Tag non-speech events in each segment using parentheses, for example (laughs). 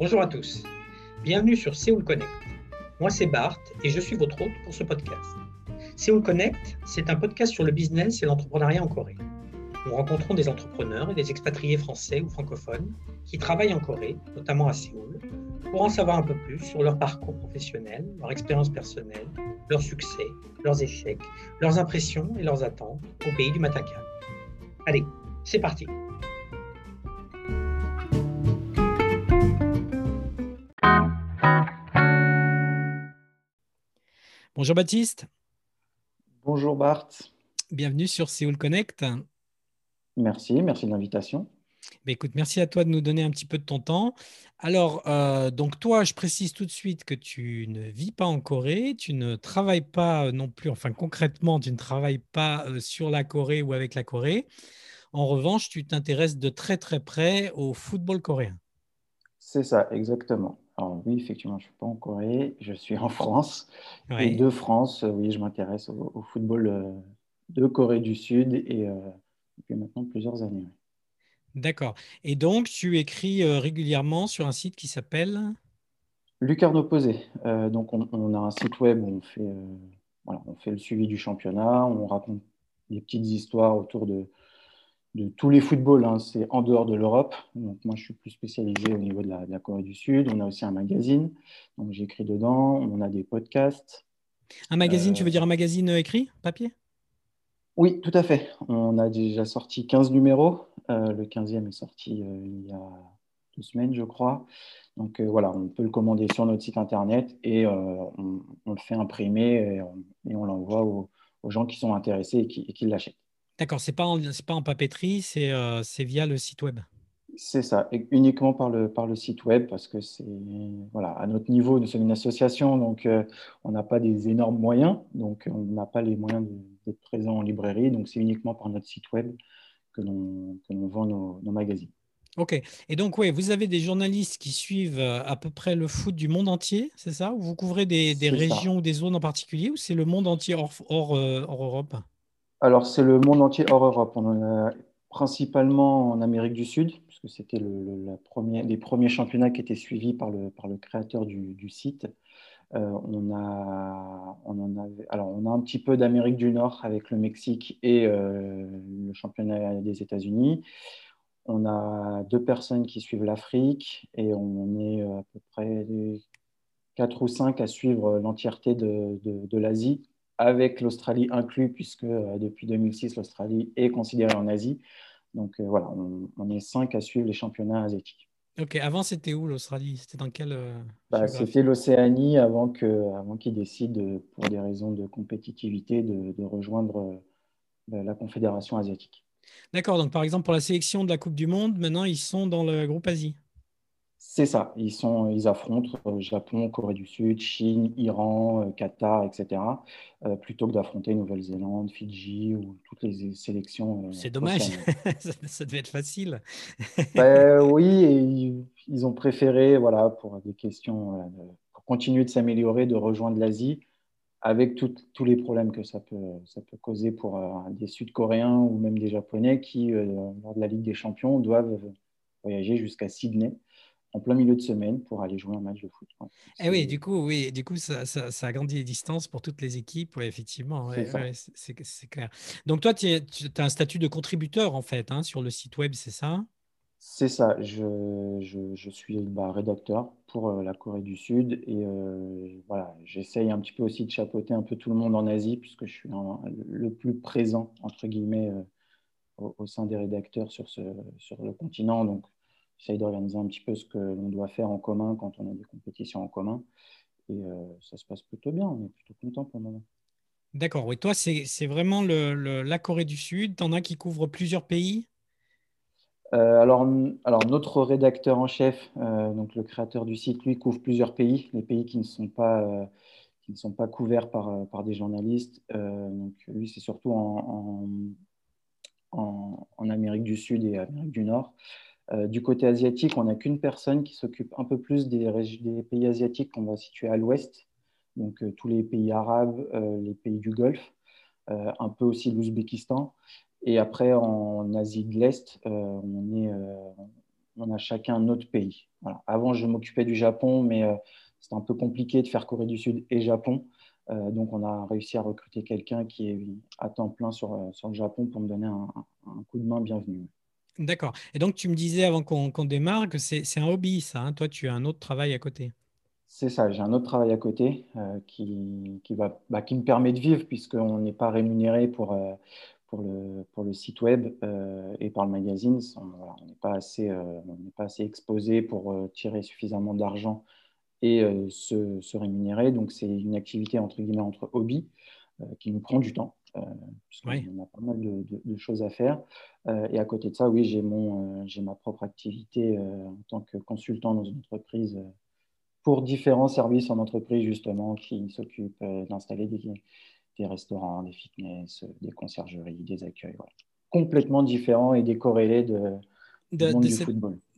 Bonjour à tous. Bienvenue sur Séoul Connect. Moi, c'est Bart et je suis votre hôte pour ce podcast. Séoul Connect, c'est un podcast sur le business et l'entrepreneuriat en Corée. Nous rencontrons des entrepreneurs et des expatriés français ou francophones qui travaillent en Corée, notamment à Séoul, pour en savoir un peu plus sur leur parcours professionnel, leur expérience personnelle, leurs succès, leurs échecs, leurs impressions et leurs attentes au pays du matin Allez, c'est parti. Bonjour Baptiste. Bonjour Bart. Bienvenue sur Séoul Connect. Merci, merci de l'invitation. Écoute, merci à toi de nous donner un petit peu de ton temps. Alors, euh, donc toi, je précise tout de suite que tu ne vis pas en Corée, tu ne travailles pas euh, non plus, enfin concrètement, tu ne travailles pas euh, sur la Corée ou avec la Corée. En revanche, tu t'intéresses de très très près au football coréen. C'est ça, exactement. Alors oui, effectivement, je ne suis pas en Corée, je suis en (laughs) France. Et de France, oui, je m'intéresse au, football de Corée du Sud et depuis maintenant plusieurs années. D'accord. Et donc, tu écris euh, régulièrement sur un site qui s'appelle? Lucarne Posé. Euh, donc, on, a un site web où on fait, euh, voilà, on fait le suivi du championnat, on raconte des petites histoires autour de, de tous les footballs. Hein. C'est en dehors de l'Europe. Donc, moi, je suis plus spécialisé au niveau de la, de la Corée du Sud. On a aussi un magazine. Donc, j'écris dedans. On a des podcasts. Un magazine, tu veux dire un magazine écrit, papier? Oui, tout à fait. On a déjà sorti 15 numéros. Euh, le 15e est sorti euh, il y a deux semaines, je crois. Donc euh, voilà, on peut le commander sur notre site internet et on, le fait imprimer et on, l'envoie aux, gens qui sont intéressés et qui, l'achètent. D'accord, ce n'est pas, en, pas en papeterie, c'est via le site web. C'est ça, uniquement par le, par le site web parce que c'est voilà, à notre niveau, nous sommes une association, donc on n'a pas des énormes moyens, donc on n'a pas les moyens d'être présent en librairie, donc c'est uniquement par notre site web que l'on vend nos, magazines. Ok. Et donc, oui, vous avez des journalistes qui suivent euh, à peu près le foot du monde entier, c'est ça? Ou vous couvrez des, régions ou des zones en particulier ou c'est le monde entier hors, hors, euh, Europe? Alors, c'est le monde entier hors Europe. On en a principalement en Amérique du Sud, puisque c'était les premiers championnats qui étaient suivis par le, créateur du, site. Euh, on, a, alors on a un petit peu d'Amérique du Nord avec le Mexique et euh, le championnat des États-Unis. On a deux personnes qui suivent l'Afrique et on est à peu près quatre ou cinq à suivre l'entièreté de, l'Asie, avec l'Australie inclus, puisque euh, depuis 2006, l'Australie est considérée en Asie. Donc voilà, on, on est cinq à suivre les championnats asiatiques. Ok, avant c'était où l'Australie? C'était dans quelle euh, bah, C'était l'Océanie avant qu'ils avant décident, pour des raisons de compétitivité, de, de rejoindre euh, la Confédération asiatique. D'accord, donc par exemple pour la sélection de la Coupe du Monde, maintenant ils sont dans le groupe Asie. C'est ça, ils, sont, ils affrontent euh, Japon, Corée du Sud, Chine, Iran, euh, Qatar, etc., euh, plutôt que d'affronter Nouvelle-Zélande, Fidji ou toutes les sélections. C'est dommage, (laughs) ça, devait être facile. (laughs) Ben oui, et ils, ont préféré, voilà, pour des questions, pour continuer de s'améliorer, de rejoindre l'Asie, avec tous les problèmes que ça peut, ça peut causer pour des Sud-Coréens ou même des Japonais qui, lors de la Ligue des Champions, doivent voyager jusqu'à Sydney en plein milieu de semaine pour aller jouer un match de foot. Et eh oui, du coup, oui, du coup, ça, ça, ça, agrandit les distances pour toutes les équipes. effectivement, c'est clair. Donc toi, tu as un statut de contributeur en fait hein, sur le site web, c'est ça? C'est ça. Je, je, je suis bah, rédacteur pour euh, la Corée du Sud et euh, voilà, j'essaye un petit peu aussi de chapeauter un peu tout le monde en Asie puisque je suis le plus présent entre guillemets euh, au, au, sein des rédacteurs sur, ce, sur le continent. Donc j'essaye d'organiser un petit peu ce que l'on doit faire en commun quand on a des compétitions en commun. Et euh, ça se passe plutôt bien, on est plutôt content pour le moment. D'accord, oui, toi, c'est vraiment le, la Corée du Sud? Tu en as qui couvrent plusieurs pays? Euh, alors, alors, notre rédacteur en chef, euh, donc le créateur du site, lui, couvre plusieurs pays, les pays qui ne sont pas, qui ne sont pas couverts par, par des journalistes. donc, lui, c'est surtout en, en, en, Amérique du Sud et Amérique du Nord. Euh, du côté asiatique, on n'a qu'une personne qui s'occupe un peu plus des, pays asiatiques qu'on va situer à l'ouest, donc euh, tous les pays arabes, euh, les pays du Golfe, un peu aussi l'Ouzbékistan. Et après, en Asie de l'Est, on a chacun notre pays. Avant, je m'occupais du Japon, mais c'était un peu compliqué de faire Corée du Sud et Japon. donc, on a réussi à recruter quelqu'un qui est à temps plein sur, sur le Japon pour me donner un, coup de main bienvenu. D'accord. Et donc, tu me disais avant qu'on démarre que c'est un hobby, ça. Hein. Toi, tu as un autre travail à côté. C'est ça, j'ai un autre travail à côté euh, qui, qui, va, bah, qui me permet de vivre puisqu'on n'est pas rémunéré pour, euh, pour, le, pour le site web euh, et par le magazine. On n'est pas, assez, pas assez exposé pour tirer suffisamment d'argent et se, se, rémunérer. Donc, c'est une activité entre guillemets entre hobby qui nous prend du temps. Puisqu'on a pas mal de, de, choses à faire. et à côté de ça, oui, j'ai ma propre activité en tant que consultant dans une entreprise pour différents services en entreprise, justement, qui s'occupent euh, d'installer des, restaurants, des fitness, des conciergeries, des accueils. Complètement différents et décorrélés de, de.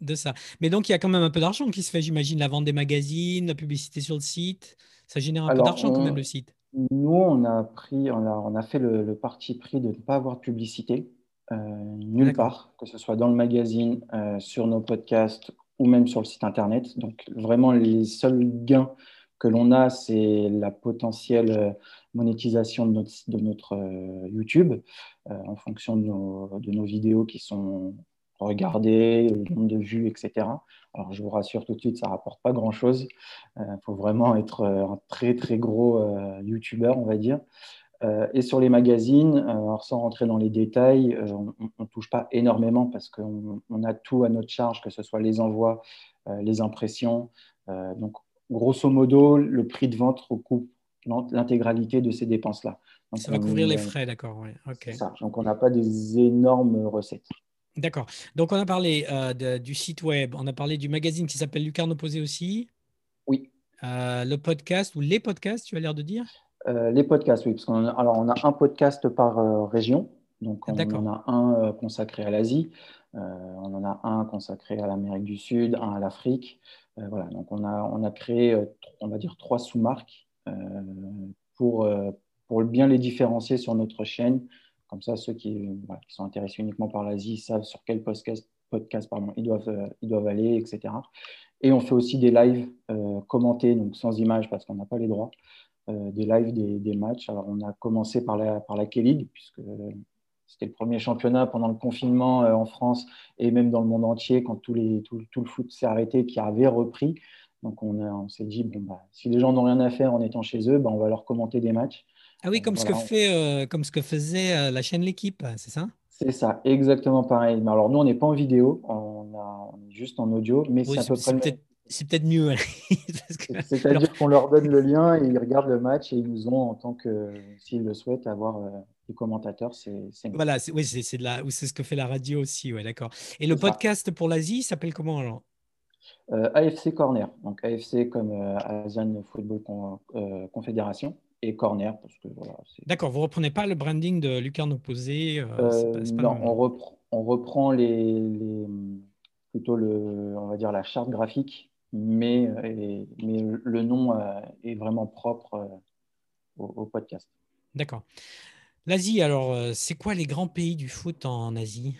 De ça. Mais donc, il y a quand même un peu d'argent qui se fait, j'imagine, la vente des magazines, la publicité sur le site. Ça génère un peu d'argent quand même, le site. Nous, on a, pris, on a, on a fait le, parti pris de ne pas avoir de publicité. Euh, nulle part, que ce soit dans le magazine, euh, sur nos podcasts ou même sur le site internet. Donc vraiment, les seuls gains que l'on a, c'est la potentielle euh, monétisation de notre, de notre YouTube euh, en fonction de nos, de nos, vidéos qui sont regardées, le nombre de vues, etc. Alors je vous rassure tout de suite, ça ne rapporte pas grand-chose. Il faut vraiment être un très très gros YouTuber, on va dire. Euh, et sur les magazines, euh, sans rentrer dans les détails, euh, on ne touche pas énormément parce qu'on a tout à notre charge, que ce soit les envois, les impressions. donc, grosso modo, le prix de vente recoupe l'intégralité de ces dépenses-là. Ça va couvrir les frais, d'accord. ça. Donc, on n'a pas des énormes recettes. D'accord. Donc, on a parlé du site web, on a parlé du magazine qui s'appelle Lucarne Opposé aussi. Oui. le podcast ou les podcasts, tu as l'air de dire? Euh, les podcasts, oui. Parce qu'on alors, on a un podcast par euh, région. Donc, on, en a un euh, consacré à l'Asie, on en a un consacré à l'Amérique du Sud, un à l'Afrique. voilà, donc on a, on a créé, on va dire, trois sous-marques pour, pour bien les différencier sur notre chaîne. Comme ça, ceux qui, sont intéressés uniquement par l'Asie savent sur quel podcast, pardon, ils, doivent, aller, etc. Et on fait aussi des lives commentés, donc sans images parce qu'on n'a pas les droits. Euh, des lives des, matchs. Alors, on a commencé par la, par K-League, puisque c'était le premier championnat pendant le confinement euh, en France et même dans le monde entier, quand tout, le foot s'est arrêté, qui avait repris. Donc, on, on s'est dit, bon, bah, si les gens n'ont rien à faire en étant chez eux, bah, on va leur commenter des matchs. Ah oui, comme, ce, que fait, comme ce que faisait la chaîne L'équipe, c'est ça? C'est ça, exactement pareil. Mais alors, nous, on n'est pas en vidéo, on, est juste en audio, mais c'est à peu près c'est peut-être mieux. (laughs) C'est-à-dire qu'on leur donne le lien et ils regardent le match et ils nous ont, en tant que, s'ils le souhaitent, avoir euh, des commentateurs. C'est voilà, oui, c'est c'est ce que fait la radio aussi, ouais, d'accord. Et le podcast pour l'Asie s'appelle comment alors? Euh, AFC Corner, donc AFC comme euh, Asian Football Confédération et Corner parce que voilà. D'accord, vous reprenez pas le branding de Lucarne opposé Non, on reprend, on reprend les, les, plutôt le, on va dire la charte graphique mais, euh, mais le nom euh, est vraiment propre euh, au, podcast. D'accord. L'Asie, alors, c'est quoi les grands pays du foot en Asie?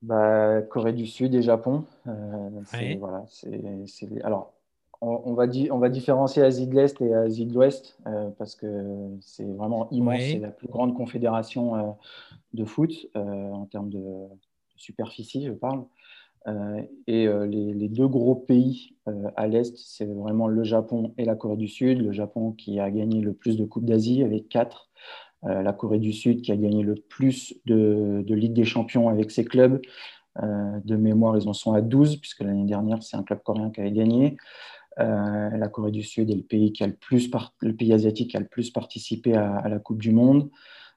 Bah, Corée du Sud et Japon. voilà, c'est, alors, on, va on, va différencier Asie de l'Est et Asie de l'Ouest parce que c'est vraiment immense. C'est la plus grande confédération de foot en termes de, superficie, je parle. Euh, et euh, les, deux gros pays euh, à l'Est, c'est vraiment le Japon et la Corée du Sud. Le Japon qui a gagné le plus de Coupes d'Asie avec quatre. la Corée du Sud qui a gagné le plus de, de Ligue des Champions avec ses clubs. de mémoire, ils en sont à 12, puisque l'année dernière, c'est un club coréen qui avait gagné. La Corée du Sud est le pays, qui a le, plus le pays asiatique qui a le plus participé à, la Coupe du Monde.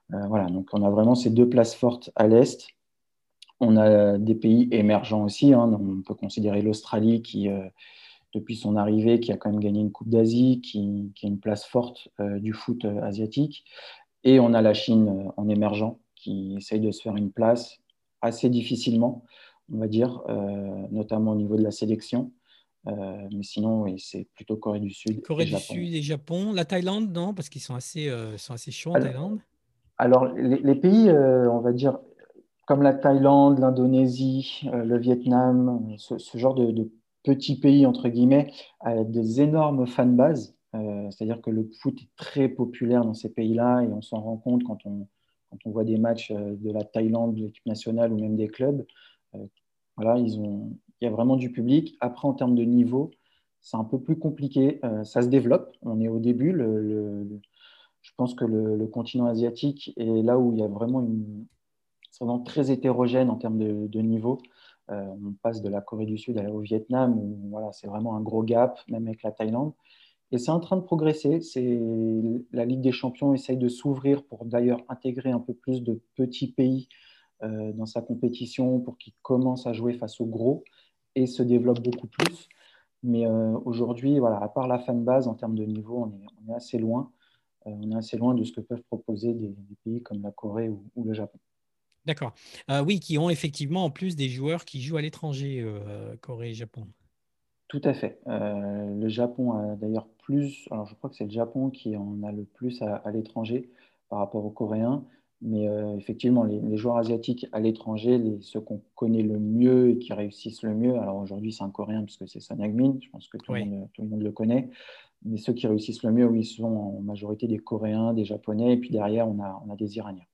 voilà, donc on a vraiment ces deux places fortes à l'Est. On a des pays émergents aussi. Hein. On peut considérer l'Australie qui, euh, depuis son arrivée, qui a quand même gagné une Coupe d'Asie, qui, qui, a une place forte euh, du foot euh, asiatique. Et on a la Chine en émergent qui essaye de se faire une place assez difficilement, on va dire, notamment au niveau de la sélection. Mais sinon, oui, c'est plutôt Corée du Sud. Corée du Sud et Japon. La Thaïlande, non Parce qu'ils sont assez, sont assez chauds en Thaïlande. Alors, les, les pays, on va dire, comme la Thaïlande, l'Indonésie, le Vietnam, ce, genre de, petits pays, entre guillemets, a des énormes fanbases. C'est-à-dire que le foot est très populaire dans ces pays-là et on s'en rend compte quand on, quand on voit des matchs de la Thaïlande, de l'équipe nationale ou même des clubs. Voilà, ils ont, il y a vraiment du public. Après, en termes de niveau, c'est un peu plus compliqué. Euh, ça se développe. On est au début. je pense que le, continent asiatique est là où il y a vraiment une. C'est vraiment très hétérogène en termes de, niveau. Euh, on passe de la Corée du Sud au Vietnam, où voilà, c'est vraiment un gros gap, même avec la Thaïlande. Et c'est en train de progresser. C'est la Ligue des Champions essaye de s'ouvrir pour d'ailleurs intégrer un peu plus de petits pays euh, dans sa compétition pour qu'ils commencent à jouer face aux gros et se développe beaucoup plus. Mais euh, aujourd'hui, voilà, à part la fan base en termes de niveau, on est, assez loin. Euh, on est assez loin de ce que peuvent proposer des, pays comme la Corée ou, le Japon. D'accord. Euh, oui, qui ont effectivement en plus des joueurs qui jouent à l'étranger, Corée et Japon. Tout à fait. le Japon a d'ailleurs plus, alors je crois que c'est le Japon qui en a le plus à l'étranger par rapport aux Coréens. Mais euh, effectivement, les, joueurs asiatiques à l'étranger, ceux qu'on connaît le mieux et qui réussissent le mieux, alors aujourd'hui c'est un Coréen puisque c'est Son Heung-min, je pense que tout, le monde, le connaît, mais ceux qui réussissent le mieux, oui, sont en majorité des Coréens, des Japonais, et puis derrière on a, on a des Iraniens.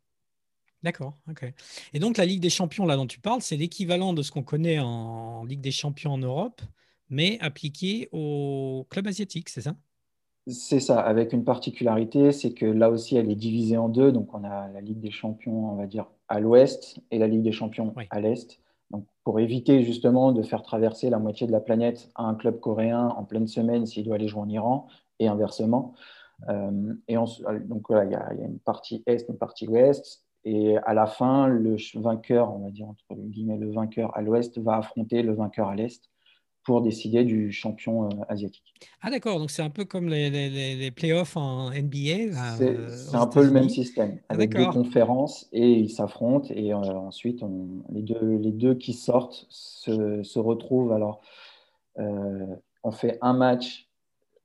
D'accord, ok. Et donc la Ligue des Champions là dont tu parles, c'est l'équivalent de ce qu'on connaît en Ligue des Champions en Europe, mais appliqué aux clubs asiatiques, c'est ça? C'est ça, avec une particularité, c'est que là aussi, elle est divisée en deux. Donc, on a la Ligue des Champions, on va dire, à l'ouest et la Ligue des Champions à l'est. Donc, pour éviter justement de faire traverser la moitié de la planète à un club coréen en pleine semaine s'il doit aller jouer en Iran et inversement. Euh, et donc, voilà, il y, a une partie est, une partie ouest. Et à la fin, le vainqueur, on va dire entre guillemets, le vainqueur à l'ouest va affronter le vainqueur à l'est pour décider du champion euh, asiatique. Ah d'accord, donc c'est un peu comme les, les, playoffs en NBA. C'est euh, un peu le même système, ah, avec deux conférences et ils s'affrontent et euh, ensuite on, les, deux, les deux qui sortent se, se retrouvent. Alors on fait un match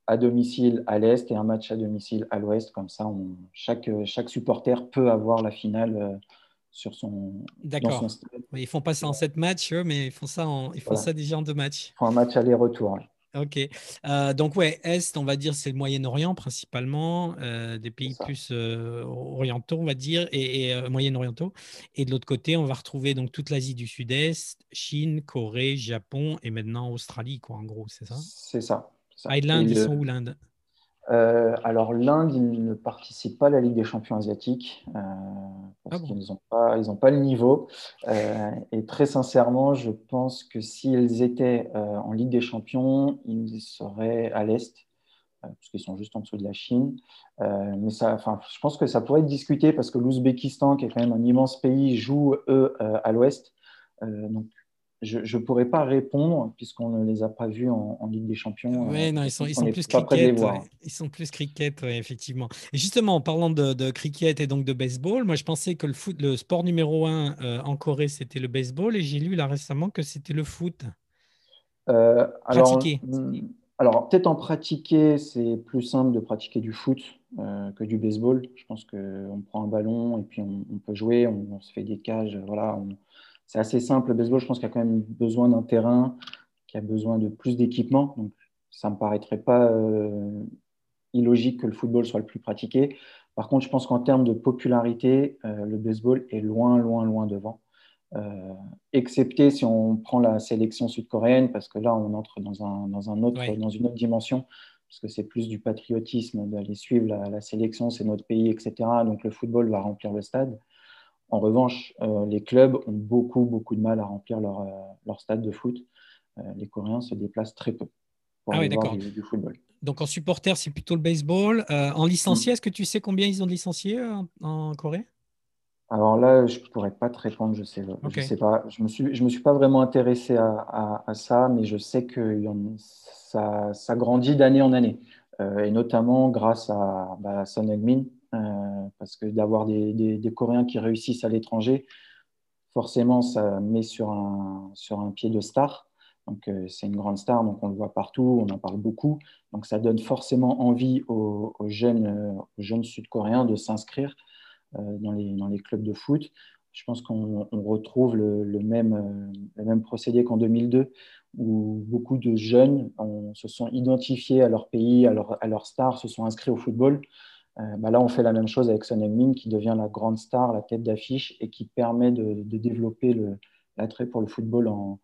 à domicile à l'est et un match à domicile à l'ouest, comme ça on, chaque, chaque supporter peut avoir la finale sur son. D'accord. Ils font pas ça en sept matchs, eux, mais ils font ça, en, ils font ça déjà en deux matchs. Ils font un match aller-retour. Ok. Euh, donc, ouais, Est, on va dire, c'est le Moyen-Orient principalement, euh, des pays plus euh, orientaux, on va dire, et, moyen-orientaux. Et de l'autre côté, on va retrouver donc toute l'Asie du Sud-Est, Chine, Corée, Japon et maintenant Australie, quoi, en gros, c'est ça? C'est ça. Ah, l'Inde, ils sont où l'Inde? Euh, alors l'Inde, ils ne participent pas à la Ligue des champions asiatiques euh, parce ah qu'ils n'ont pas, ils pas le niveau. Euh, et très sincèrement, je pense que s'ils étaient en Ligue des champions, ils seraient à l'Est, puisqu'ils sont juste en dessous de la Chine. mais ça, je pense que ça pourrait être discuté parce que l'Ouzbékistan, qui est quand même un immense pays, joue, eux, à l'Ouest. donc je ne pourrais pas répondre puisqu'on ne les a pas vus en, Ligue des Champions. Oui, non, ils sont, ils sont plus cricket. Ils sont plus cricket, effectivement. Et justement, en parlant de, cricket et donc de baseball, moi je pensais que le, foot, le sport numéro un euh, en Corée, c'était le baseball et j'ai lu là récemment que c'était le foot. Euh, alors, hmm, alors, peut-être en pratiquer, c'est plus simple de pratiquer du foot euh, que du baseball. Je pense qu'on prend un ballon et puis on, peut jouer, on, se fait des cages, voilà, on, c'est assez simple. Le baseball, je pense qu'il y a quand même besoin d'un terrain, qui a besoin de plus d'équipement. Donc, ça ne me paraîtrait pas euh, illogique que le football soit le plus pratiqué. Par contre, je pense qu'en termes de popularité, euh, le baseball est loin, loin, loin devant. Euh, excepté si on prend la sélection sud-coréenne, parce que là, on entre dans, un, dans, un autre, dans une autre dimension, parce que c'est plus du patriotisme d'aller suivre la, la sélection, c'est notre pays, etc. Donc le football va remplir le stade. En revanche, euh, les clubs ont beaucoup, beaucoup de mal à remplir leur, euh, leur stade de foot. Euh, les Coréens se déplacent très peu pour ah oui, voir du, football. Donc en supporter, c'est plutôt le baseball. en licencié, mm. est-ce que tu sais combien ils ont de licenciés en, Corée? Alors là, je ne pourrais pas te répondre, je sais, je sais pas. Je ne me, suis, je me suis pas vraiment intéressé à, à, ça, mais je sais que ça, ça grandit d'année en année. et notamment grâce à bah, Son Heung-min, euh, parce que d'avoir des, Coréens qui réussissent à l'étranger, forcément, ça met sur un, pied de star. Donc, euh, c'est une grande star, donc on le voit partout, on en parle beaucoup. Donc, ça donne forcément envie aux, jeunes, euh, jeunes sud-coréens de s'inscrire dans, les, dans les clubs de foot. je pense qu'on retrouve le, même, procédé qu'en 2002, où beaucoup de jeunes se sont identifiés à leur pays, à leur star, se sont inscrits au football. Bah là, on fait la même chose avec Son Heung-min, qui devient la grande star, la tête d'affiche, et qui permet de, développer l'attrait pour le football en,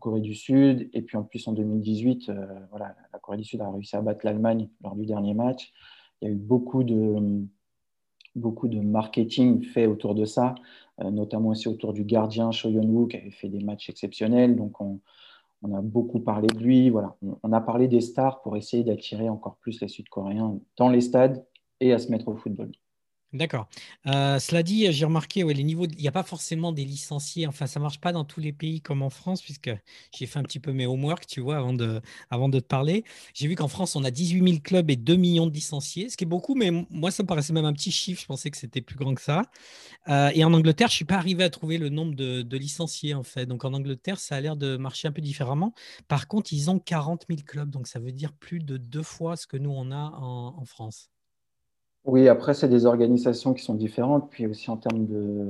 Corée du Sud. Et puis en plus, en 2018, euh, voilà, la Corée du Sud a réussi à battre l'Allemagne lors du dernier match. Il y a eu beaucoup de, beaucoup de marketing fait autour de ça, euh, notamment aussi autour du gardien Cho Yeon-woo qui avait fait des matchs exceptionnels. Donc on, on a beaucoup parlé de lui. Voilà. On, a parlé des stars pour essayer d'attirer encore plus les Sud-Coréens dans les stades et à se mettre au football. D'accord. Euh, cela dit, j'ai remarqué, les niveaux, il n'y a pas forcément des licenciés. Enfin, ça ne marche pas dans tous les pays comme en France, puisque j'ai fait un petit peu mes homework, tu vois, avant de, avant de te parler. J'ai vu qu'en France, on a 18 000 clubs et 2 millions de licenciés, ce qui est beaucoup, mais moi, ça me paraissait même un petit chiffre. Je pensais que c'était plus grand que ça. Euh, et en Angleterre, je ne suis pas arrivé à trouver le nombre de, licenciés, en fait. Donc, en Angleterre, ça a l'air de marcher un peu différemment. Par contre, ils ont 40 000 clubs, donc ça veut dire plus de deux fois ce que nous, on a en France. Oui, après, c'est des organisations qui sont différentes. Puis aussi en termes de,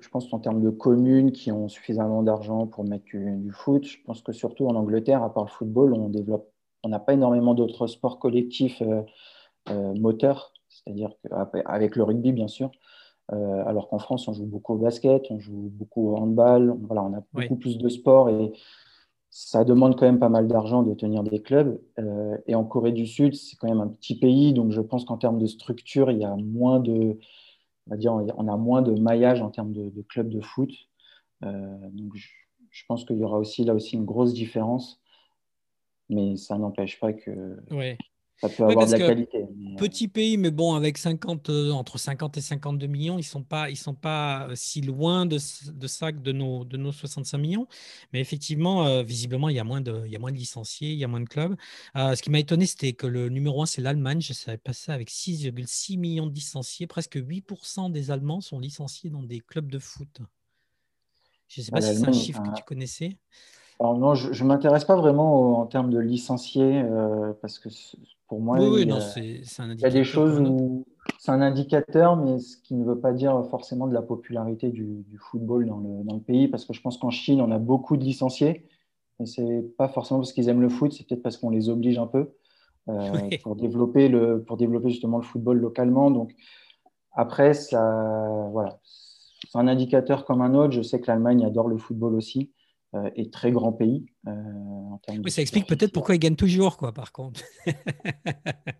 je pense en termes de communes qui ont suffisamment d'argent pour mettre du, foot. Je pense que surtout en Angleterre, à part le football, on développe, on n'a pas énormément d'autres sports collectifs euh, euh, moteurs, c'est-à-dire avec le rugby, bien sûr. Euh, alors qu'en France, on joue beaucoup au basket, on joue beaucoup au handball. Voilà, on a beaucoup plus de sports et ça demande quand même pas mal d'argent de tenir des clubs. Euh, et en Corée du Sud, c'est quand même un petit pays, donc je pense qu'en termes de structure, il y a moins de, on va dire, on a moins de maillage en termes de, clubs de foot. Euh, donc je, pense qu'il y aura aussi là aussi une grosse différence, mais ça n'empêche pas que ça peut avoir de la qualité. Euh, petit pays, mais bon, avec 50, euh, entre 50 et 52 millions, ils ne sont, pas, ils sont pas euh, si loin de, de ça que de nos, de nos 65 millions. Mais effectivement, visiblement, il y, a moins de, il y a moins de licenciés, il y a moins de clubs. ce qui m'a étonné, c'était que le numéro 1, c'est l'Allemagne. Je savais pas ça avec 6,6 millions de licenciés. Presque 8% des Allemands sont licenciés dans des clubs de foot. Je ne sais pas si c'est un chiffre que tu connaissais. Alors non, je ne m'intéresse pas vraiment en termes de licenciés parce que pour moi, il, y a, des choses où c'est un indicateur, mais ce qui ne veut pas dire forcément de la popularité du, football dans le, pays, parce que je pense qu'en Chine, on a beaucoup de licenciés, et c'est pas forcément parce qu'ils aiment le foot, c'est peut-être parce qu'on les oblige un peu euh, (laughs) pour, développer le, pour développer justement le football localement. Donc après, ça, voilà, c'est un indicateur comme un autre. Je sais que l'Allemagne adore le football aussi. Euh, et très grand pays. Euh, oui, ça explique peut-être pourquoi ils gagnent toujours, quoi, par contre.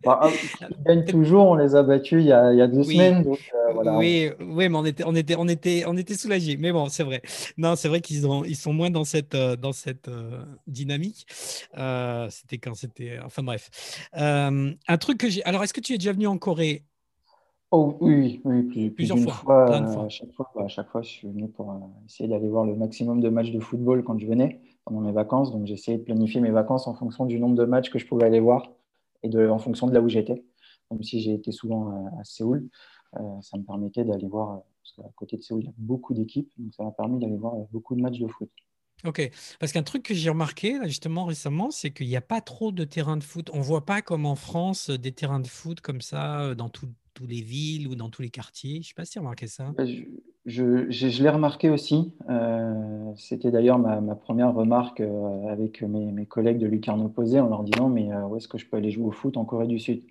bah, ah, (laughs) ils gagnent toujours, on les a battus il y a, il y a deux semaines. Donc, euh, voilà. oui, oui, mais on était, on était, on était, on était soulagés. Mais bon, c'est vrai. Non, c'est vrai qu'ils ils sont moins dans cette, dans cette dynamique. c'était quand c'était. Enfin bref. un truc que j'ai. Alors, est-ce que tu es déjà venu en Corée? Oh, oui, oui, plusieurs fois. à, chaque fois bah, à chaque fois, je suis venu pour euh, essayer d'aller voir le maximum de matchs de football quand je venais pendant mes vacances. Donc, j'essayais de planifier mes vacances en fonction du nombre de matchs que je pouvais aller voir et de, en fonction de là où j'étais. Même si j'ai été souvent euh, à, Séoul, euh, ça me permettait d'aller voir, parce qu'à côté de Séoul, il y a beaucoup d'équipes, donc ça m'a permis d'aller voir beaucoup de matchs de foot. Ok, parce qu'un truc que j'ai remarqué justement récemment, c'est qu'il n'y a pas trop de terrains de foot. On ne voit pas comme en France des terrains de foot comme ça dans tout, toutes les villes ou dans tous les quartiers. Je ne sais pas si tu as remarqué ça. Bah, je, je, l'ai remarqué aussi. Euh, c'était d'ailleurs ma, ma, première remarque euh, avec mes, mes, collègues de Lucarne opposé en leur disant Mais euh, où est-ce que je peux aller jouer au foot en Corée du Sud?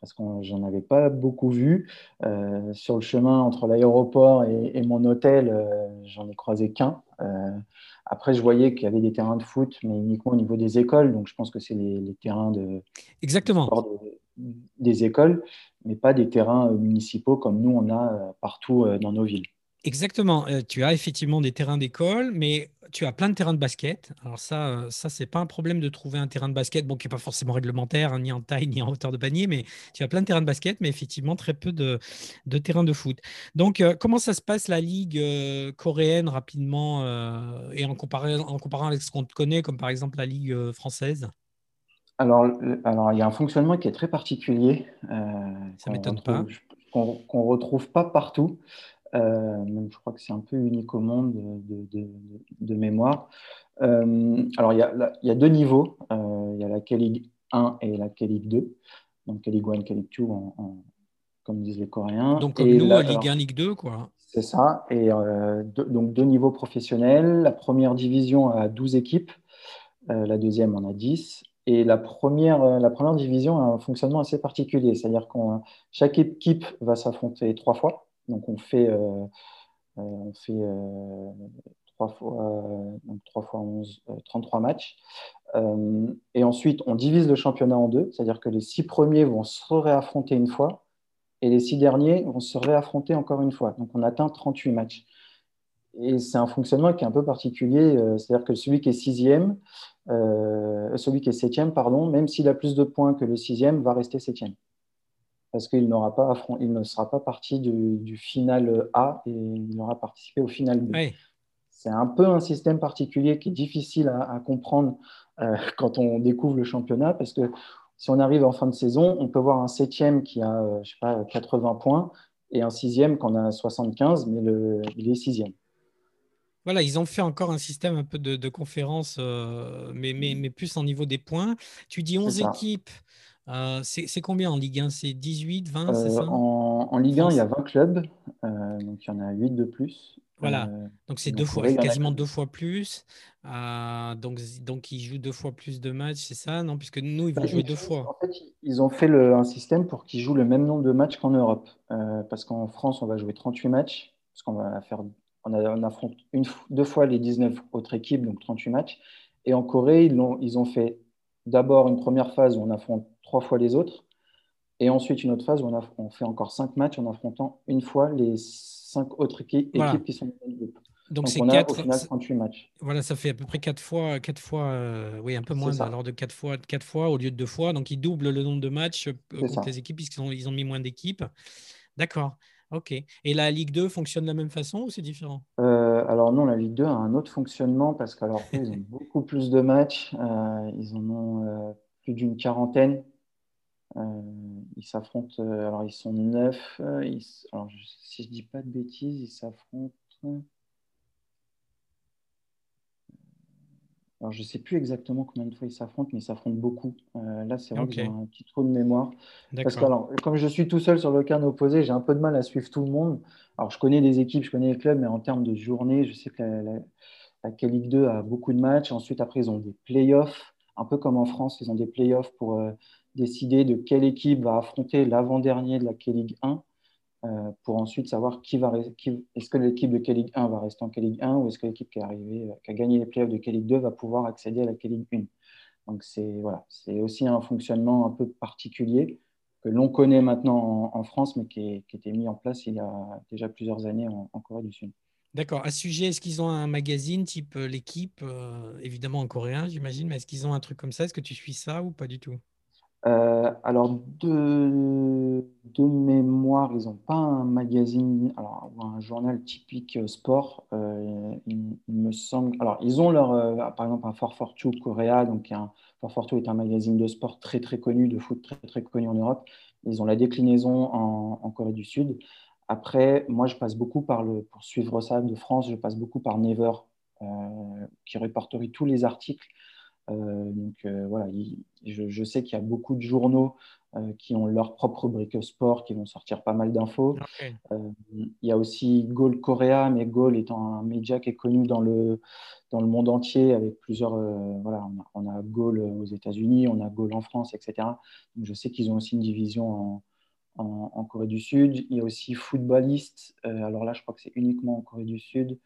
Parce que j'en avais pas beaucoup vu. sur le chemin entre l'aéroport et, mon hôtel, j'en ai croisé qu'un. Après, je voyais qu'il y avait des terrains de foot, mais uniquement au niveau des écoles. Donc, je pense que c'est les, terrains de, Exactement. Des écoles mais pas des terrains euh, municipaux comme nous, on a euh, partout euh, dans nos villes. Exactement. tu as effectivement des terrains d'école, mais tu as plein de terrains de basket. Alors ça, ça c'est pas un problème de trouver un terrain de basket, bon, qui n'est pas forcément réglementaire, hein, ni en taille, (laughs) ni en hauteur de panier, mais tu as plein de terrains de basket, mais effectivement très peu de, de terrains de foot. Donc, comment ça se passe la ligue coréenne rapidement et en comparant, en comparant avec ce qu'on connaît, comme par exemple la ligue française? Alors, alors, il y a un fonctionnement qui est très particulier. Euh, ça ne m'étonne pas. Qu'on ne retrouve pas partout. Euh, je crois que c'est un peu unique au monde de, mémoire. Euh, alors, il y, a, il y, a, deux niveaux. il y a la K-League 1 et la K-League 2. Donc, K-League 1, K-League 2, comme disent les Coréens. Donc, comme nous, la Ligue 1, Ligue 2, quoi. C'est ça. Et donc deux niveaux professionnels. La première division a 12 équipes, la deuxième en a 10. Et la première, la première division a un fonctionnement assez particulier, c'est-à-dire que chaque équipe va s'affronter trois fois. Donc on fait, on fait 3 fois, donc 3 fois 11, 33 matchs. et ensuite, on divise le championnat en deux, c'est-à-dire que les six premiers vont se réaffronter une fois et les six derniers vont se réaffronter encore une fois. Donc on atteint 38 matchs. Et c'est un fonctionnement qui est un peu particulier, c'est-à-dire que celui qui est sixième, euh, celui qui est septième, pardon, même s'il a plus de points que le sixième, va rester septième. Parce qu'il n'aura pas il ne sera pas parti du, final A et il aura participé au final B. C'est un peu un système particulier qui est difficile à, comprendre euh, (laughs) quand on découvre le championnat, parce que si on arrive en fin de saison, on peut voir un septième qui a, euh, je sais pas, 80 points et un sixième qui en a 75, mais le, il est sixième. Voilà, ils ont fait encore un système un peu de, de conférence, euh, mais, mais, mais, plus en niveau des points. Tu dis 11 équipes. Euh, c'est combien en Ligue 1 C'est 18, 20 c'est ça? en, en, Ligue 1, il y a 20 clubs, donc il y en a 8 de plus. Voilà, donc c'est deux fois, quasiment deux fois plus. donc, donc ils jouent deux fois plus de matchs, c'est ça? Non, puisque nous, ils vont bah, jouer deux fois. En fait, ils ont fait le, un système pour qu'ils jouent le même nombre de matchs qu'en Europe. parce qu'en France, on va jouer 38 matchs, parce qu'on va faire on, affronte une, deux fois les 19 autres équipes, donc 38 matchs. Et en Corée, ils ont, ils ont fait d'abord une première phase où on affronte trois fois les autres, et ensuite une autre phase où on, fait encore cinq matchs en affrontant une fois les cinq autres équipes, qui sont dans le groupe. Donc, c'est quatre, au final 38 matchs. Voilà, ça fait à peu près quatre fois, quatre fois euh, oui, un peu moins, alors de quatre fois, quatre fois au lieu de deux fois. Donc, ils doublent le nombre de matchs euh, contre les équipes puisqu'ils ont, ils ont mis moins d'équipes. D'accord. Ok. Et la Ligue 2 fonctionne de la même façon ou c'est différent? Euh, Alors non, la Ligue 2 a un autre fonctionnement parce qu'alors ils ont (laughs) beaucoup plus de matchs. Euh, ils en ont euh, plus d'une quarantaine. ils s'affrontent. alors ils sont neuf. alors si je dis pas de bêtises, ils s'affrontent. Alors, je ne sais plus exactement combien de fois ils s'affrontent, mais ils s'affrontent beaucoup. Euh, là, c'est vrai que j'ai un petit trou de mémoire. Parce que, alors, comme je suis tout seul sur le canne opposé, j'ai un peu de mal à suivre tout le monde. Alors, je connais des équipes, je connais les clubs, mais en termes de journée, je sais que la, la, K-League 2 a beaucoup de matchs. Ensuite, après, ils ont des playoffs, un peu comme en France, ils ont des playoffs pour euh, décider de quelle équipe va affronter l'avant-dernier de la K-League 1. Euh, pour ensuite savoir qui va est-ce que l'équipe de K-League 1 va rester en K-League 1 ou est-ce que l'équipe qui, est arrivée, qui a gagné les playoffs de K-League 2 va pouvoir accéder à la K-League 1. Donc c'est voilà, c'est aussi un fonctionnement un peu particulier que l'on connaît maintenant en, France, mais qui, qui, était mis en place il y a déjà plusieurs années en, Corée du Sud. D'accord. À ce sujet, est-ce qu'ils ont un magazine type euh, l'équipe, euh, évidemment en coréen, j'imagine, mais est-ce qu'ils ont un truc comme ça? Est-ce que tu suis ça ou pas du tout? Euh, alors, de, de, mémoire, ils n'ont pas un magazine alors, ou un journal typique euh, sport. Euh, il, me semble. Alors, ils ont leur, par exemple, un 442 Korea. Donc, un, 442 est un magazine de sport très, très connu, de foot très, très connu en Europe. Ils ont la déclinaison en, Corée du Sud. Après, moi, je passe beaucoup par le, pour suivre ça de France, je passe beaucoup par Never, qui répertorie tous les articles donc euh, voilà, je, sais qu'il y a beaucoup de journaux euh, qui ont leur propre rubrique sport, qui vont sortir pas mal d'infos. il y a aussi Goal Korea, mais Goal étant un média qui est connu dans le, dans le monde entier avec plusieurs. voilà, on a, Goal aux États-Unis, on a Goal en France, etc. Donc je sais qu'ils ont aussi une division en, en, Corée du Sud. Il y a aussi Footballist. alors là, je crois que c'est uniquement en Corée du Sud.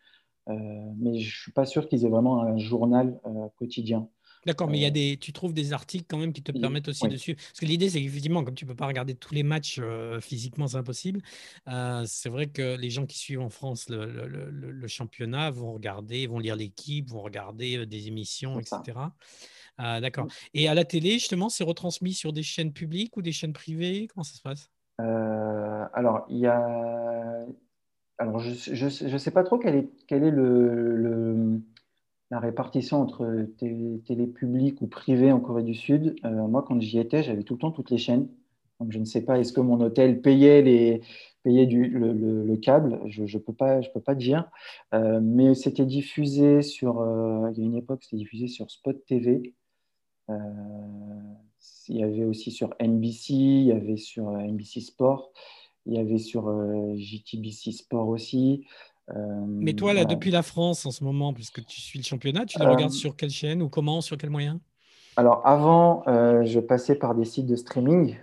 mais je ne suis pas sûr qu'ils aient vraiment un journal quotidien. D'accord, mais il y a euh, des, tu trouves des articles quand même qui te permettent aussi de suivre. Parce que l'idée, c'est qu'effectivement, comme tu ne peux pas regarder tous les matchs euh, physiquement, c'est impossible. Euh, c'est vrai que les gens qui suivent en France le, championnat vont regarder, vont lire l'équipe, vont regarder des émissions, etc. D'accord. Et à la télé, justement, c'est retransmis sur des chaînes publiques ou des chaînes privées? Comment ça se passe? Alors, il y a. Alors, je ne sais pas trop quel est, quel est le la répartition entre télé, publique ou privée en Corée du Sud, euh, moi, quand j'y étais, j'avais tout le temps toutes les chaînes. Donc, je ne sais pas, est-ce que mon hôtel payait, les, payait du, le, câble? Je ne peux, pas, peux pas dire. Euh, mais c'était diffusé sur, euh, il y a une époque, c'était diffusé sur Spot TV. il y avait aussi sur NBC, il y avait sur NBC Sport. Il y avait sur JTBC Sport aussi. Mais toi, là, depuis la France en ce moment, puisque tu suis le championnat, tu le regardes sur quelle chaîne ou comment, sur quel moyen? Alors, avant, je passais par des sites de streaming,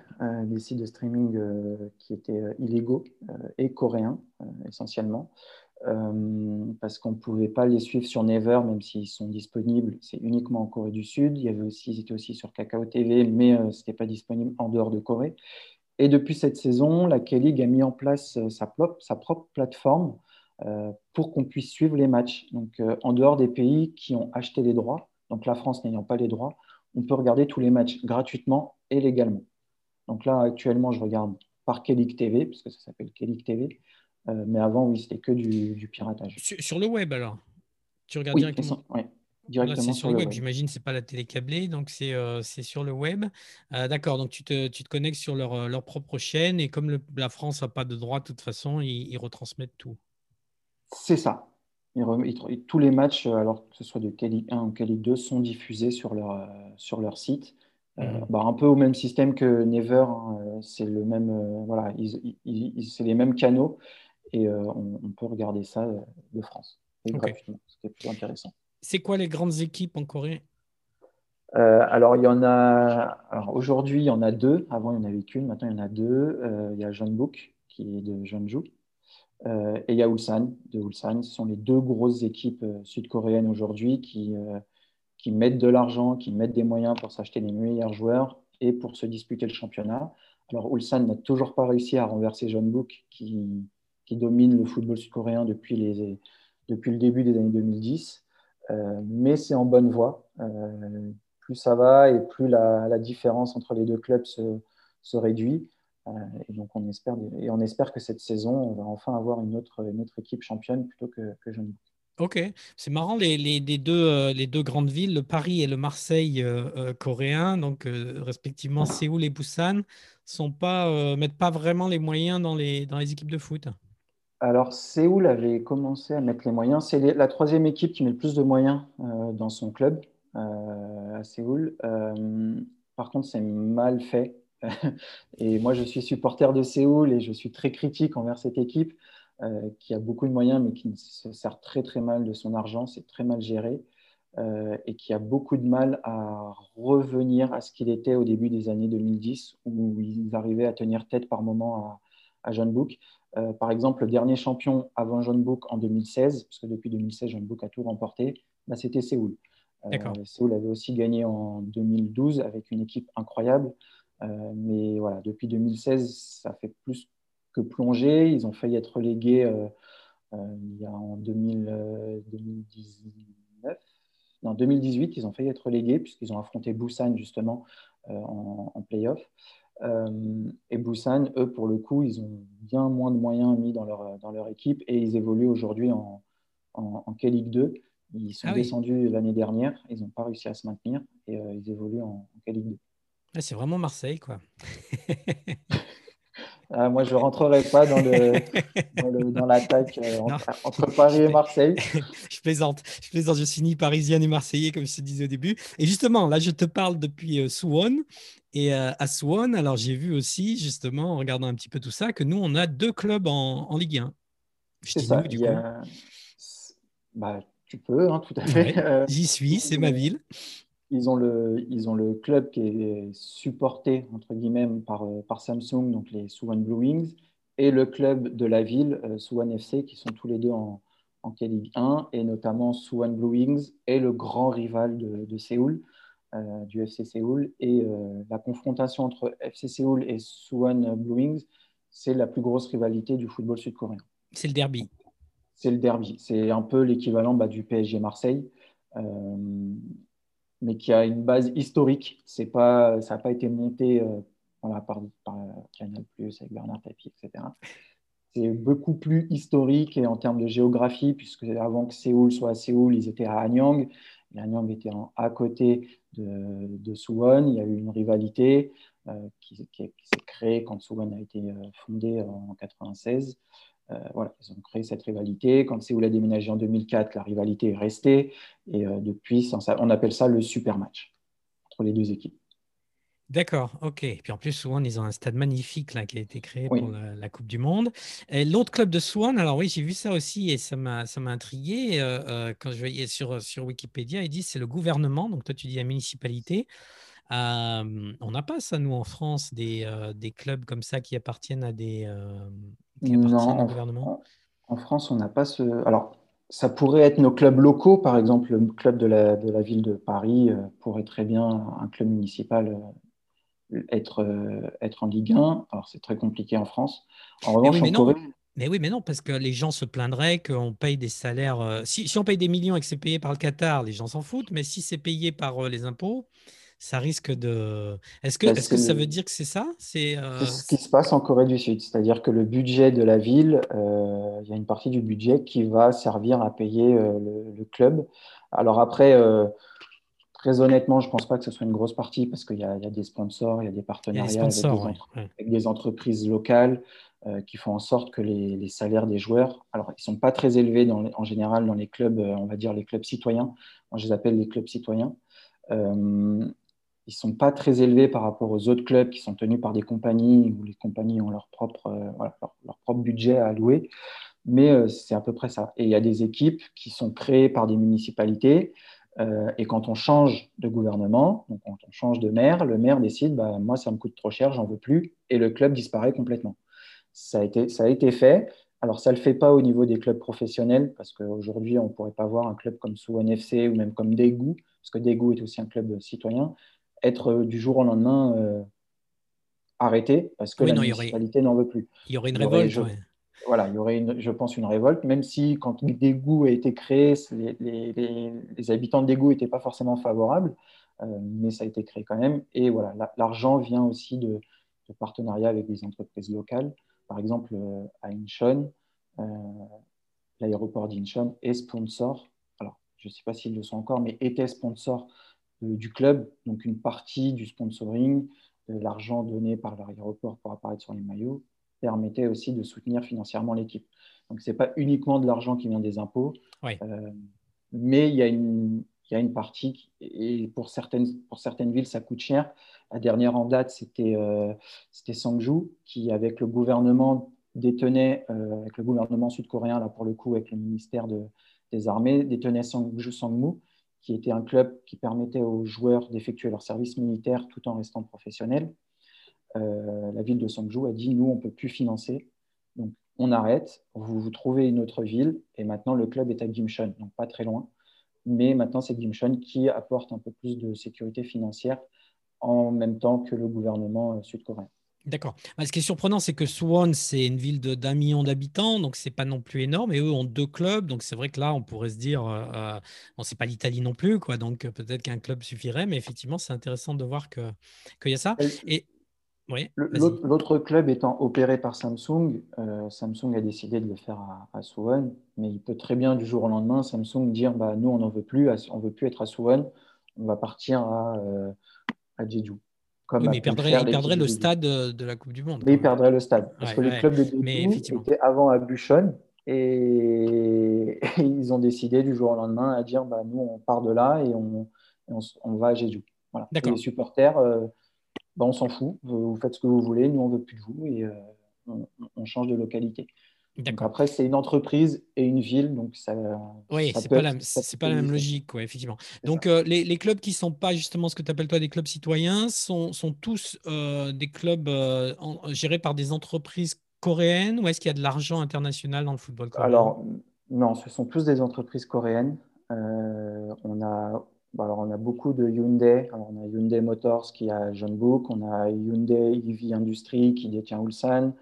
des sites de streaming qui étaient illégaux et coréens, essentiellement. Euh, parce qu'on ne pouvait pas les suivre sur Never, même s'ils sont disponibles. C'est uniquement en Corée du Sud. Il y avait aussi, ils étaient aussi sur Kakao TV, mais euh, ce n'était pas disponible en dehors de Corée. Et depuis cette saison, la K-League a mis en place euh, sa, sa propre plateforme pour qu'on puisse suivre les matchs. Donc, en dehors des pays qui ont acheté les droits, donc la France n'ayant pas les droits, on peut regarder tous les matchs gratuitement et légalement. Donc là, actuellement, je regarde par K-League TV, puisque ça s'appelle K-League TV. Euh, mais avant, oui, c'était que du, piratage. Sur, le web, alors? Tu regardes directement? Oui, directement sur, le web. J'imagine c'est pas la télé câblée, donc c'est euh, sur le web. Euh, d'accord, donc tu te, tu te, connectes sur leur, leur, propre chaîne et comme la France n'a pas de droit de toute façon, ils, retransmettent tout. C'est ça. tous les matchs, alors que ce soit de Kelly 1 ou Kelly 2, sont diffusés sur leur, sur leur site. Bah, un peu au même système que Never, hein, c'est le même, voilà, c'est les mêmes canaux, et euh, on, peut regarder ça euh, de France ce qui est plus intéressant. C'est quoi les grandes équipes en Corée? Euh, alors, il y en a. Aujourd'hui, il y en a deux. Avant, il n'y en avait qu'une. Maintenant, il y en a deux. il y a Jeonbuk, qui est de Jeonju. Et il y a Ulsan, de Ulsan. Ce sont les deux grosses équipes sud-coréennes aujourd'hui qui, qui mettent de l'argent, qui mettent des moyens pour s'acheter les meilleurs joueurs et pour se disputer le championnat. Alors, Ulsan n'a toujours pas réussi à renverser Jeonbuk, qui, qui domine le football sud-coréen depuis, les, depuis le début des années 2010. Euh, mais c'est en bonne voie. Euh, plus ça va et plus la, différence entre les deux clubs se réduit. Euh, et donc on espère, et on espère que cette saison, on va enfin avoir une autre, une autre équipe championne plutôt que, que Jeune. Ok, c'est marrant, les, les, les, deux, les deux grandes villes, le Paris et le Marseille euh, coréens, donc respectivement Séoul et Busan, sont pas, mettent pas vraiment les moyens dans les, dans les équipes de foot. Alors, Séoul avait commencé à mettre les moyens. C'est la troisième équipe qui met le plus de moyens euh, dans son club euh, à Séoul. Euh, par contre, c'est mal fait. (laughs) et moi, je suis supporter de Séoul et je suis très critique envers cette équipe qui a beaucoup de moyens, mais qui se sert très très mal de son argent. C'est très mal géré. et qui a beaucoup de mal à revenir à ce qu'il était au début des années 2010, où ils arrivaient à tenir tête par moment à, à John Book. Euh, par exemple, le dernier champion avant John Book en 2016, parce que depuis 2016, John Book a tout remporté, bah, c'était Séoul. Euh, Séoul avait aussi gagné en 2012 avec une équipe incroyable. Euh, mais voilà, depuis 2016, ça fait plus que plonger. Ils ont failli être relégués il y a en 2019. En 2018, ils ont failli être relégués puisqu'ils ont affronté Busan justement en, en playoff. Euh, et Busan, eux, pour le coup, ils ont bien moins de moyens mis dans leur, dans leur équipe et ils évoluent aujourd'hui en, en, K-League 2. Ils sont ah descendus l'année dernière, ils n'ont pas réussi à se maintenir et euh, ils évoluent en, K-League 2. C'est vraiment Marseille, quoi. (laughs) Ah, moi, je ne rentrerai pas dans, le, dans, l'attaque euh, entre, Paris et Marseille. (laughs) je plaisante. Je plaisante. Je suis ni parisien ni marseillais, comme je te disais au début. Et justement, là, je te parle depuis euh, Suwon. Et euh, à Suwon, alors j'ai vu aussi, justement, en regardant un petit peu tout ça, que nous, on a deux clubs en, en Ligue 1. C'est ça. du coup? Bah, tu peux, hein, tout à fait. J'y suis, c'est ma ville ils ont, le, ils ont le club qui est supporté, entre guillemets, par, euh, par Samsung, donc les Suwon Blue Wings, et le club de la ville, euh, Suwon FC, qui sont tous les deux en, en K-League 1, et notamment Suwon Blue Wings est le grand rival de, de Séoul, euh, du FC Séoul. Et la confrontation entre FC Séoul et Suwon Blue Wings, c'est la plus grosse rivalité du football sud-coréen. C'est le derby. C'est le derby. C'est un peu l'équivalent bah, du PSG Marseille mais qui a une base historique. C'est pas, ça n'a pas été monté euh, par, par, Canal Plus avec Bernard Tapie, etc. C'est beaucoup plus historique et en termes de géographie, puisque avant que Séoul soit à Séoul, ils étaient à Hanyang. Et Hanyang était à côté de, de, Suwon. Il y a eu une rivalité euh, qui, qui, s'est créée quand Suwon a été euh, fondé en 96. Euh, voilà, ils ont créé cette rivalité. Quand Séoul a déménagé en 2004, la rivalité est restée. Et euh, depuis, on appelle ça le super match entre les deux équipes. D'accord, ok. Et puis en plus, Swan, ils ont un stade magnifique là, qui a été créé pour la, Coupe du Monde. Et l'autre club de Swan, alors oui, j'ai vu ça aussi et ça m'a, ça m'a intrigué. Euh, quand je voyais sur, sur Wikipédia, ils disent c'est le gouvernement, donc toi tu dis la municipalité. Euh, on n'a pas ça, nous, en France, des, des, clubs comme ça qui appartiennent à des qui appartiennent au gouvernement? en, France, on n'a pas ce. Alors, ça pourrait être nos clubs locaux, par exemple, le club de la, de la ville de Paris pourrait très bien, un club municipal être, être en Ligue 1. Alors, c'est très compliqué en France. En revanche, mais oui, mais Mais oui, mais non, parce que les gens se plaindraient qu'on paye des salaires. Si, si, on paye des millions et que c'est payé par le Qatar, les gens s'en foutent. Mais si c'est payé par les impôts, ça risque de. Est-ce que, est que ça veut dire que c'est ça? C'est ce qui se passe en Corée du Sud. C'est-à-dire que le budget de la ville, il y a une partie du budget qui va servir à payer le, le, club. Alors après Très honnêtement, je ne pense pas que ce soit une grosse partie parce qu'il y, a des sponsors, il y a des partenariats avec, des entreprises locales euh, qui font en sorte que les, salaires des joueurs, alors ils ne sont pas très élevés en général dans les clubs, euh, on va dire les clubs citoyens, moi je les appelle les clubs citoyens. Euh, ils sont pas très élevés par rapport aux autres clubs qui sont tenus par des compagnies où les compagnies ont leur propre, leur, propre budget à allouer. Mais c'est à peu près ça. Et il y a des équipes qui sont créées par des municipalités euh, et quand on change de gouvernement, donc quand on change de maire, le maire décide bah, moi, ça me coûte trop cher, j'en veux plus, et le club disparaît complètement. Ça a été, ça a été fait. Alors, ça ne le fait pas au niveau des clubs professionnels, parce qu'aujourd'hui, on ne pourrait pas voir un club comme Suwon FC ou même comme Daegu, parce que Daegu est aussi un club citoyen, être euh, du jour au lendemain euh, arrêté, parce que la municipalité n'en veut plus. Il y aurait une révolte voilà, il y aurait, je pense, une révolte, même si quand Dégout a été créé, les, habitants de Dégout n'étaient pas forcément favorables, euh, mais ça a été créé quand même. Et voilà, l'argent vient aussi de, partenariats avec des entreprises locales. Par exemple, euh, à Incheon, l'aéroport d'Incheon est sponsor, alors je ne sais pas s'ils le sont encore, mais était sponsor du club, donc une partie du sponsoring, de l'argent donné par l'aéroport pour apparaître sur les maillots permettait aussi de soutenir financièrement l'équipe. Donc, ce n'est pas uniquement de l'argent qui vient des impôts, euh, mais il y, a une, il y, a une, partie, et pour certaines, pour certaines villes, ça coûte cher. La dernière en date, c'était euh, Sangju, qui, avec le gouvernement, détenait, euh, avec le gouvernement sud-coréen, là pour le coup, avec le ministère de, des Armées, détenait Sangju Sangmu, qui était un club qui permettait aux joueurs d'effectuer leur service militaire tout en restant professionnels. Euh, la ville de Sangju a dit nous, on ne peut plus financer. Donc, on arrête, vous, vous trouvez une autre ville, et maintenant le club est à Gimcheon, donc pas très loin. Mais maintenant, c'est Gimcheon qui apporte un peu plus de sécurité financière en même temps que le gouvernement euh, sud-coréen. D'accord. Bah, ce qui est surprenant, c'est que Suwon, c'est une ville d'un million d'habitants, donc c'est pas non plus énorme. Et eux ont deux clubs, donc c'est vrai que là, on pourrait se dire, euh, euh bon, c'est pas l'Italie non plus, quoi. Donc peut-être qu'un club suffirait, mais effectivement, c'est intéressant de voir qu'il y a ça. Et L'autre club étant opéré par Samsung, euh, Samsung a décidé de le faire à, à, Suwon, mais il peut très bien du jour au lendemain Samsung dire bah, nous on n'en veut plus, on veut plus être à Suwon, on va partir à, euh, à Jeju. Comme mais il perdrait, le stade de la Coupe du Monde. Mais il perdrait le stade. Parce que le club de était avant à Buchon (laughs) et... ils ont décidé du jour au lendemain à dire bah, nous on part de là et on, on, va à. Voilà. les supporters. Euh, bah, on s'en fout, vous, faites ce que vous voulez, nous on veut plus de vous et euh, on, change de localité. Après, c'est une entreprise et une ville, donc ça. Oui, c'est pas, la, pas la même logique, ouais, effectivement. Donc, euh, les, clubs qui ne sont pas justement ce que tu appelles toi des clubs citoyens sont, sont tous euh, des clubs gérés par des entreprises coréennes ou est-ce qu'il y a de l'argent international dans le football coréen? Alors, non, ce sont tous des entreprises coréennes. on a alors, on a beaucoup de Hyundai. on a Hyundai Motors qui a Jeonbuk, on a Hyundai EV Industries qui détient Ulsan,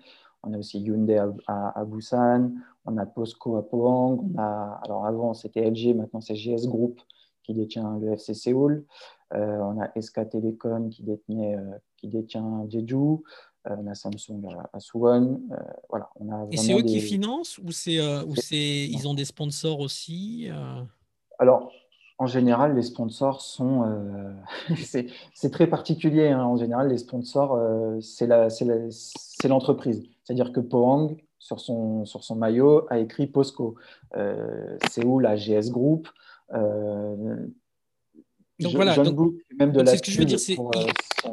on a aussi Hyundai à, Busan, on a POSCO à Pohang, on a, alors avant c'était LG, maintenant c'est GS Group qui détient le FC Séoul, euh, on a SK Telecom qui, détenait, euh, qui détient Jeju, euh, on a Samsung à, Suwon. voilà, on a Et c'est eux qui financent ou, c'est, ou c'est, ils ont des sponsors aussi Alors, en général, les sponsors sont. Euh, (laughs) c'est très particulier. Hein. En général, les sponsors, euh, c'est l'entreprise. C'est-à-dire que Pohang, sur son, sur son maillot, a écrit POSCO. Euh, Séoul a GS Group. il Donc voilà, c'est ce que je veux dire, c'est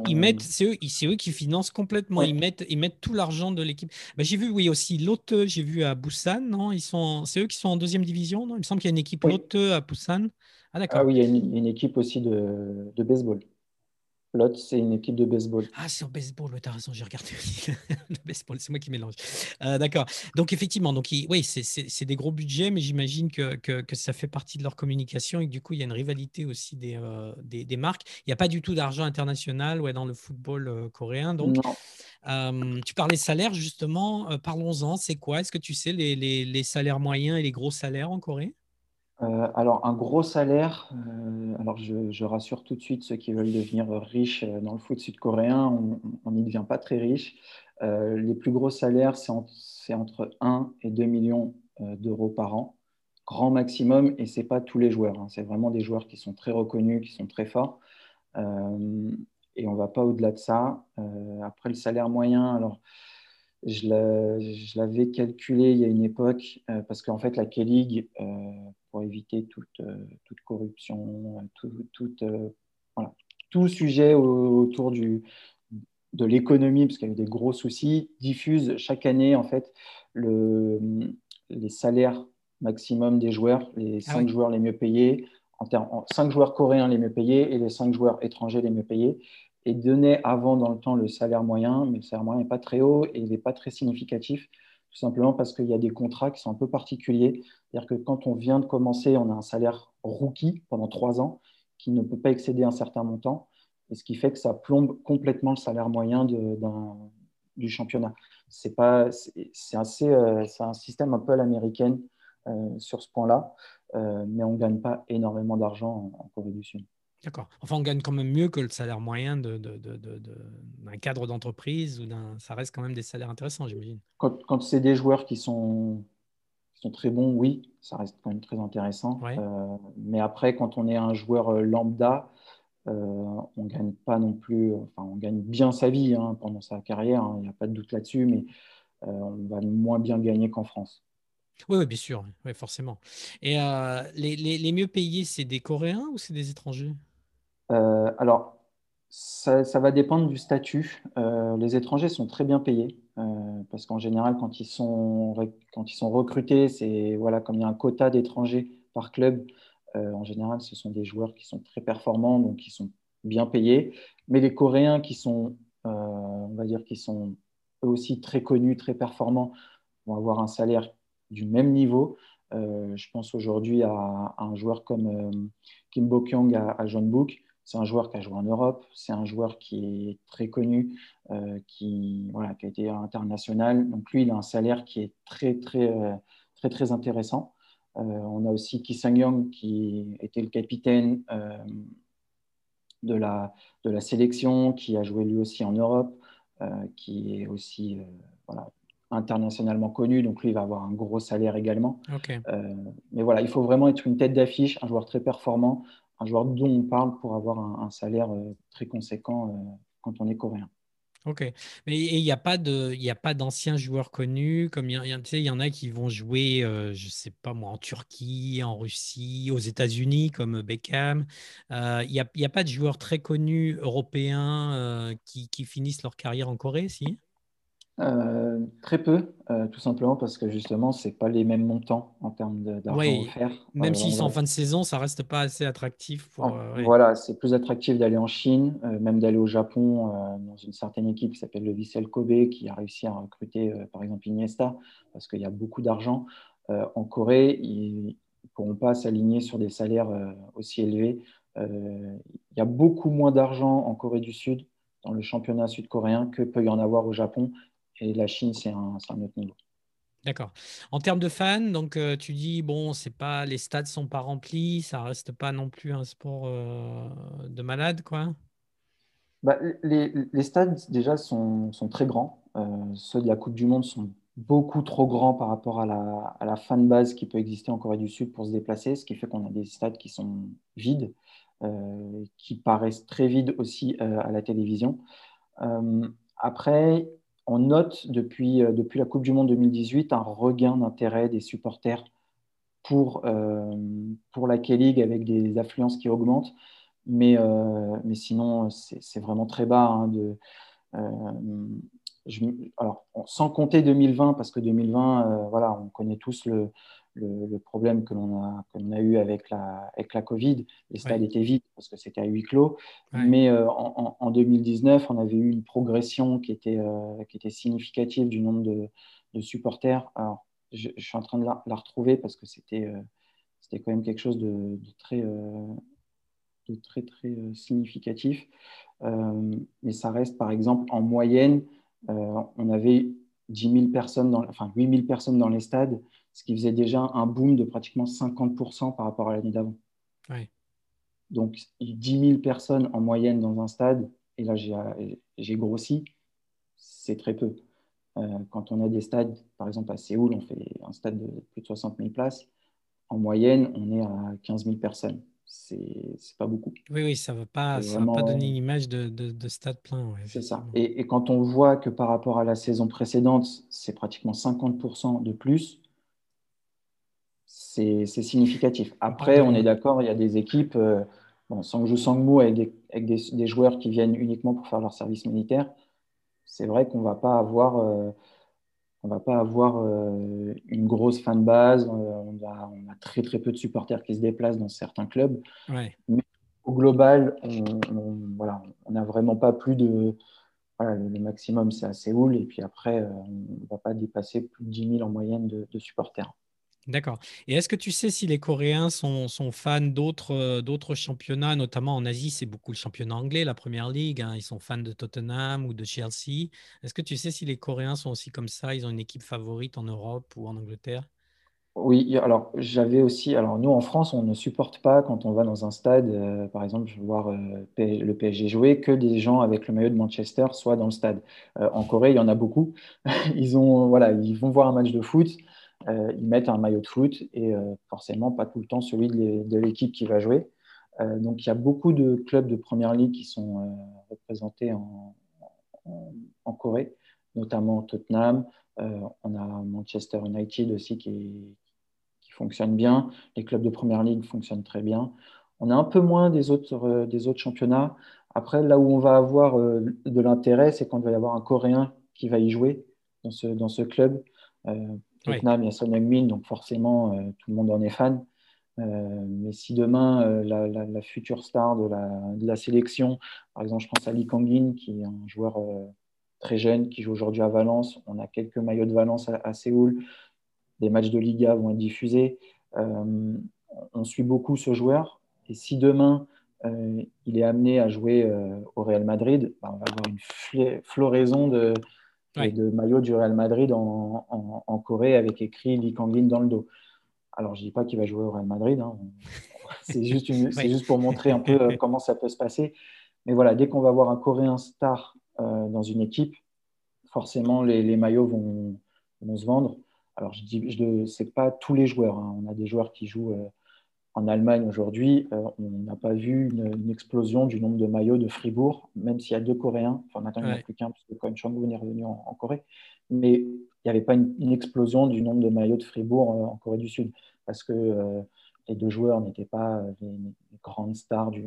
ils, mettent, c'est eux, eux, qui financent complètement, ils mettent, ils mettent tout l'argent de l'équipe. Bah, j'ai vu, oui, aussi Lotte, j'ai vu à Busan, non, ils sont, c'est eux qui sont en deuxième division, non? Il me semble qu'il y a une équipe oui. Lotte à Busan. Ah d'accord. Ah oui, il y a une, équipe aussi de, de baseball. L'autre, c'est une équipe de baseball. Ah, c'est en baseball, tu as raison, j'ai regardé (laughs) le baseball, c'est moi qui mélange. Euh, d'accord. Donc, effectivement, donc, oui, c'est des gros budgets, mais j'imagine que, que, ça fait partie de leur communication et que du coup, il y a une rivalité aussi des, euh, des, des, marques. Il n'y a pas du tout d'argent international ouais, dans le football euh, coréen. Donc, tu parlais salaire, justement. Parlons-en. C'est quoi? Est-ce que tu sais les, les, les salaires moyens et les gros salaires en Corée? Euh, alors, un gros salaire, euh, alors je, rassure tout de suite ceux qui veulent devenir riches euh, dans le foot sud-coréen, on n'y devient pas très riche. les plus gros salaires, c'est entre 1 et 2 millions d'euros par an, grand maximum, et ce n'est pas tous les joueurs, hein. c'est vraiment des joueurs qui sont très reconnus, qui sont très forts, et on ne va pas au-delà de ça. après, le salaire moyen, alors je l'avais calculé il y a une époque, parce qu'en fait, la K-League pour éviter toute, euh, toute corruption, tout, euh, voilà, tout sujet autour du, de l'économie, parce qu'il y a eu des gros soucis, diffuse chaque année en fait le, les salaires maximum des joueurs, les ah cinq joueurs les mieux payés, en termes, cinq joueurs coréens les mieux payés et les cinq joueurs étrangers les mieux payés, et donnait avant dans le temps le salaire moyen, mais le salaire moyen n'est pas très haut et il n'est pas très significatif tout simplement parce qu'il y a des contrats qui sont un peu particuliers. C'est-à-dire que quand on vient de commencer, on a un salaire rookie pendant trois ans qui ne peut pas excéder un certain montant, et ce qui fait que ça plombe complètement le salaire moyen du championnat. C'est assez, euh, un système un peu à l'américaine euh, sur ce point-là, euh, mais on ne gagne pas énormément d'argent en Corée du Sud. D'accord. Enfin, on gagne quand même mieux que le salaire moyen d'un de, de, cadre d'entreprise ou d'un. Ça reste quand même des salaires intéressants, j'imagine. Quand, quand c'est des joueurs qui sont, sont très bons, oui, ça reste quand même très intéressant. Euh, mais après, quand on est un joueur euh, lambda, euh, on gagne pas non plus. Enfin, on gagne bien sa vie hein, pendant sa carrière, hein, il n'y a pas de doute là-dessus, mais on va moins bien gagner qu'en France. Oui, oui, bien sûr, oui, forcément. Et les, les, les, mieux payés, c'est des Coréens ou c'est des étrangers? Euh, alors, ça, va dépendre du statut. Euh, les étrangers sont très bien payés euh, parce qu'en général, quand ils sont, quand ils sont recrutés, c'est voilà, comme il y a un quota d'étrangers par club, en général, ce sont des joueurs qui sont très performants, donc qui sont bien payés. Mais les Coréens qui sont, on va dire, qui sont eux aussi très connus, très performants, vont avoir un salaire du même niveau. je pense aujourd'hui à, un joueur comme Kim Bo-kyung à, à John Book, c'est un joueur qui a joué en Europe, c'est un joueur qui est très connu, euh, qui, voilà, qui a été international. Donc lui, il a un salaire qui est très, très, euh, très, très intéressant. Euh, on a aussi Ki Sang-young qui était le capitaine de, la, de la sélection, qui a joué lui aussi en Europe, qui est aussi voilà, internationalement connu. Donc lui, il va avoir un gros salaire également. mais voilà, il faut vraiment être une tête d'affiche, un joueur très performant, un joueur dont on parle pour avoir un, salaire euh, très conséquent euh, quand on est coréen. Ok, mais il n'y a pas de, il a pas d'anciens joueurs connus comme il y, en a qui vont jouer, euh, je sais pas moi, en Turquie, en Russie, aux États-Unis comme Beckham. Il n'y a, a, pas de joueurs très connus européens qui, qui, finissent leur carrière en Corée, si? Euh, très peu, euh, tout simplement parce que justement, ce pas les mêmes montants en termes d'argent oui, offert. Même s'ils sont en fin de saison, ça reste pas assez attractif. Pour, euh, Voilà, c'est plus attractif d'aller en Chine, même d'aller au Japon dans une certaine équipe qui s'appelle le Vissel Kobe, qui a réussi à recruter par exemple Iniesta, parce qu'il y a beaucoup d'argent. en Corée, ils ne pourront pas s'aligner sur des salaires aussi élevés. il y a beaucoup moins d'argent en Corée du Sud dans le championnat sud-coréen que peut y en avoir au Japon et la Chine, c'est un, autre niveau. D'accord. En termes de fans, donc euh, tu dis bon, c'est pas les stades sont pas remplis, ça reste pas non plus un sport euh, de malade, quoi. Bah, les, les, stades déjà sont, sont très grands. Euh, ceux de la Coupe du Monde sont beaucoup trop grands par rapport à la, à la fan base qui peut exister en Corée du Sud pour se déplacer, ce qui fait qu'on a des stades qui sont vides, qui paraissent très vides aussi à la télévision. après, on note depuis, euh, depuis la Coupe du Monde 2018 un regain d'intérêt des supporters pour, euh, pour la K-League avec des affluences qui augmentent. Mais, mais sinon, c'est vraiment très bas. Hein, sans compter 2020, parce que 2020, voilà, on connaît tous le, le, problème que l'on a, a eu avec la, avec la Covid. Les stades étaient vides parce que c'était à huis clos. Mais euh, en, 2019, on avait eu une progression qui était, euh, qui était significative du nombre de, de supporters. Alors, je, suis en train de la, retrouver parce que c'était euh, c'était quand même quelque chose de, très, de très, très significatif. mais ça reste, par exemple, en moyenne, on avait 10 000 personnes, dans, enfin 8 000 personnes dans les stades ce qui faisait déjà un boom de pratiquement 50% par rapport à l'année d'avant. Donc, 10 000 personnes en moyenne dans un stade, et là j'ai grossi, c'est très peu. Euh, quand on a des stades, par exemple à Séoul, on fait un stade de plus de 60 000 places, en moyenne, on est à 15 000 personnes. C'est pas beaucoup. Oui, oui, ça ne va, pas, pas donner une image de, de, stade plein. c'est ça. Et, et, quand on voit que par rapport à la saison précédente, c'est pratiquement 50% de plus, c'est significatif. Après, on est d'accord, il y a des équipes, euh, bon, Sangju Sangmu avec, des, avec des, joueurs qui viennent uniquement pour faire leur service militaire. C'est vrai qu'on ne va pas avoir, euh, on va pas avoir euh, une grosse fan base. On a, on, a, très très peu de supporters qui se déplacent dans certains clubs. Mais au global, on n'a vraiment pas plus de. le maximum, c'est à Séoul. Et puis après, on ne va pas dépasser plus de 10 000 en moyenne de supporters. D'accord. Et est-ce que tu sais si les Coréens sont, fans d'autres, d'autres championnats, notamment en Asie, c'est beaucoup le championnat anglais, la Première Ligue, hein, ils sont fans de Tottenham ou de Chelsea. Est-ce que tu sais si les Coréens sont aussi comme ça, ils ont une équipe favorite en Europe ou en Angleterre? Oui, alors j'avais aussi, alors nous en France, on ne supporte pas quand on va dans un stade, euh, par exemple, voir euh, le PSG jouer, que des gens avec le maillot de Manchester soient dans le stade. Euh, en Corée, il y en a beaucoup. (laughs) ils, ont, voilà, ils vont voir un match de foot. Euh, ils mettent un maillot de foot et euh, forcément pas tout le temps celui de l'équipe qui va jouer. Euh, donc il y a beaucoup de clubs de première ligue qui sont représentés en, Corée, notamment Tottenham. on a Manchester United aussi qui, fonctionne bien. Les clubs de première ligue fonctionnent très bien. On a un peu moins des autres, des autres championnats. Après, là où on va avoir de l'intérêt, c'est quand va y avoir un Coréen qui va y jouer dans ce, dans ce club. Tottenham, il y a Son Heung-min, donc forcément, euh, tout le monde en est fan. Euh, mais si demain, euh, la, future star de la, sélection, par exemple, je pense à Lee Kangin, qui est un joueur très jeune, qui joue aujourd'hui à Valence, on a quelques maillots de Valence à, Séoul, des matchs de Liga vont être diffusés. on suit beaucoup ce joueur. Et si demain, il est amené à jouer au Real Madrid, bah, on va avoir une floraison de, de maillot du Real Madrid en, en, Corée avec écrit Lee Kangin dans le dos. Alors, je ne dis pas qu'il va jouer au Real Madrid, hein. (laughs) c'est juste, (laughs) juste, pour montrer un peu euh, (laughs) comment ça peut se passer. Mais voilà, dès qu'on va avoir un Coréen star euh, dans une équipe, forcément, les, les maillots vont, vont, se vendre. Alors, je dis, je, c'est pas tous les joueurs. Hein. On a des joueurs qui jouent euh, en Allemagne aujourd'hui, euh, on n'a pas vu une, explosion du nombre de maillots de Fribourg, même s'il y a deux Coréens. Enfin, maintenant, il n'y en a plus qu'un, parce que Cohen Chang-woon est revenu en, Corée. Mais il n'y avait pas une, explosion du nombre de maillots de Fribourg euh, en Corée du Sud, parce que euh, les deux joueurs n'étaient pas les, grandes stars du,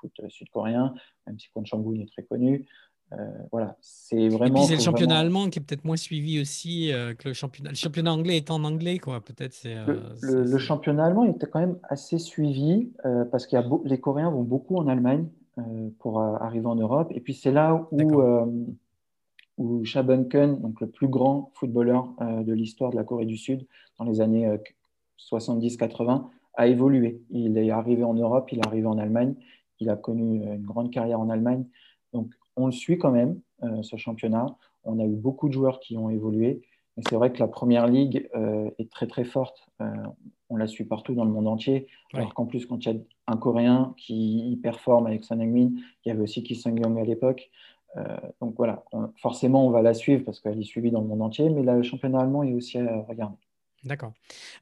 foot sud-coréen, même si Kwon Chang-woon est très connu. Euh, voilà, c'est vraiment. Et puis c'est le championnat allemand qui est peut-être moins suivi aussi euh, que le championnat. Le championnat anglais est en anglais, quoi. Peut-être c'est. le, euh, championnat allemand était quand même assez suivi parce que les Coréens vont beaucoup en Allemagne pour arriver en Europe. Et puis c'est là où où Shabunken, donc le plus grand footballeur de l'histoire de la Corée du Sud dans les années 70-80, a évolué. Il est arrivé en Europe, il est arrivé en Allemagne, il a connu une grande carrière en Allemagne. Donc on le suit quand même, euh, ce championnat. On a eu beaucoup de joueurs qui ont évolué. Mais c'est vrai que la première ligue euh, est très très forte. Euh, on la suit partout dans le monde entier. Alors qu'en plus, quand il y a un Coréen qui performe avec Son Heung-min, il y avait aussi Ki Sung-young à l'époque. donc voilà, forcément, on va la suivre parce qu'elle est suivie dans le monde entier. Mais le championnat allemand est aussi à regarder. D'accord.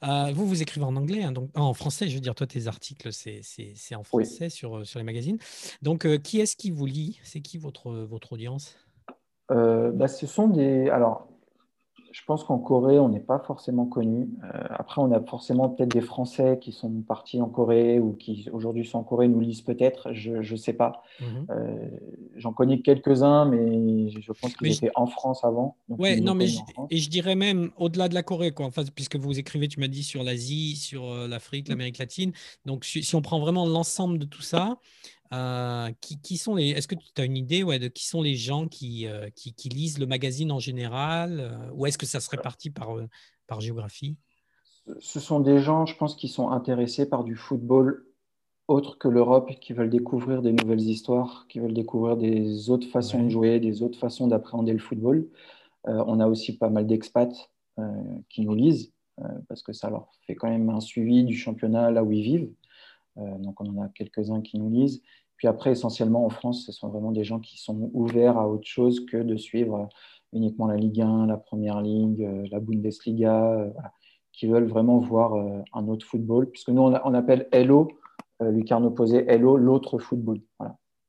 Euh, vous, vous écrivez en anglais, hein, donc, en français, je veux dire, toi, tes articles, c'est en français sur, euh, sur les magazines. Donc, euh, qui est-ce qui vous lit? C'est qui votre, votre audience? Bah, Ce sont des. Alors, je pense qu'en Corée, on n'est pas forcément connu. Euh, après, on a forcément peut-être des Français qui sont partis en Corée ou qui aujourd'hui sont en Corée, nous lisent peut-être, je ne sais pas. Mhm. Euh, j'en connais quelques-uns, mais je pense qu'ils étaient en France avant. Oui, non, mais je, et je dirais même au-delà de la Corée, quoi. Enfin, puisque vous écrivez, tu m'as dit, sur l'Asie, sur euh, l'Afrique, l'Amérique latine. Donc, si, si on prend vraiment l'ensemble de tout ça, euh, qui, sont les Est-ce que tu as une idée ouais, de qui sont les gens qui, euh, qui, lisent le magazine en général euh, Ou est-ce que ça se répartit par, par géographie? Ce sont des gens, je pense, qui sont intéressés par du football autre que l'Europe, qui veulent découvrir des nouvelles histoires, qui veulent découvrir des autres façons de jouer, des autres façons d'appréhender le football. on a aussi pas mal d'expats qui nous lisent, parce que ça leur fait quand même un suivi du championnat là où ils vivent. Euh, donc on en a quelques-uns qui nous lisent. Puis après, essentiellement en France, ce sont vraiment des gens qui sont ouverts à autre chose que de suivre uniquement la Ligue 1, la Première Ligue, euh, la Bundesliga, euh, qui veulent vraiment voir un autre football, puisque nous, on, appelle Hello, Lucarne opposé, Hello, l'autre football.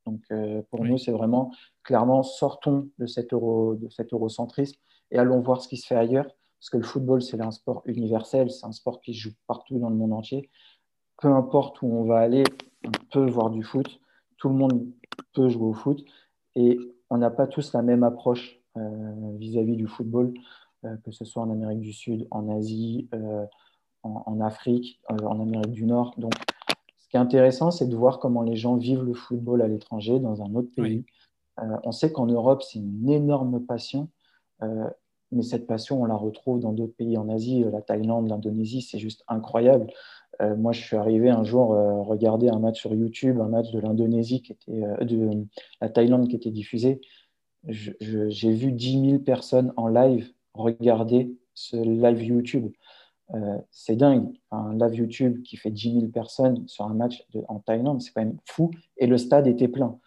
Donc pour nous, c'est vraiment clairement sortons de cet, euro, de cet eurocentrisme et allons voir ce qui se fait ailleurs, parce que le football, c'est un sport universel, c'est un sport qui se joue partout dans le monde entier peu importe où on va aller, on peut voir du foot. Tout le monde peut jouer au foot. Et on n'a pas tous la même approche euh, vis-à-vis du football, euh, que ce soit en Amérique du Sud, en Asie, euh, en, Afrique, en Amérique du Nord. Donc, ce qui est intéressant, c'est de voir comment les gens vivent le football à l'étranger, dans un autre pays. on sait qu'en Europe, c'est une énorme passion mais cette passion, on la retrouve dans d'autres pays en Asie, la Thaïlande, l'Indonésie, c'est juste incroyable. Euh, moi, je suis arrivé un jour euh, regarder un match sur YouTube, un match de l'Indonésie qui était, euh, de la Thaïlande qui était diffusé. J'ai vu 10 000 personnes en live regarder ce live YouTube. c'est dingue. Un live YouTube qui fait 10 000 personnes sur un match en Thaïlande, c'est quand même fou. Et le stade était plein.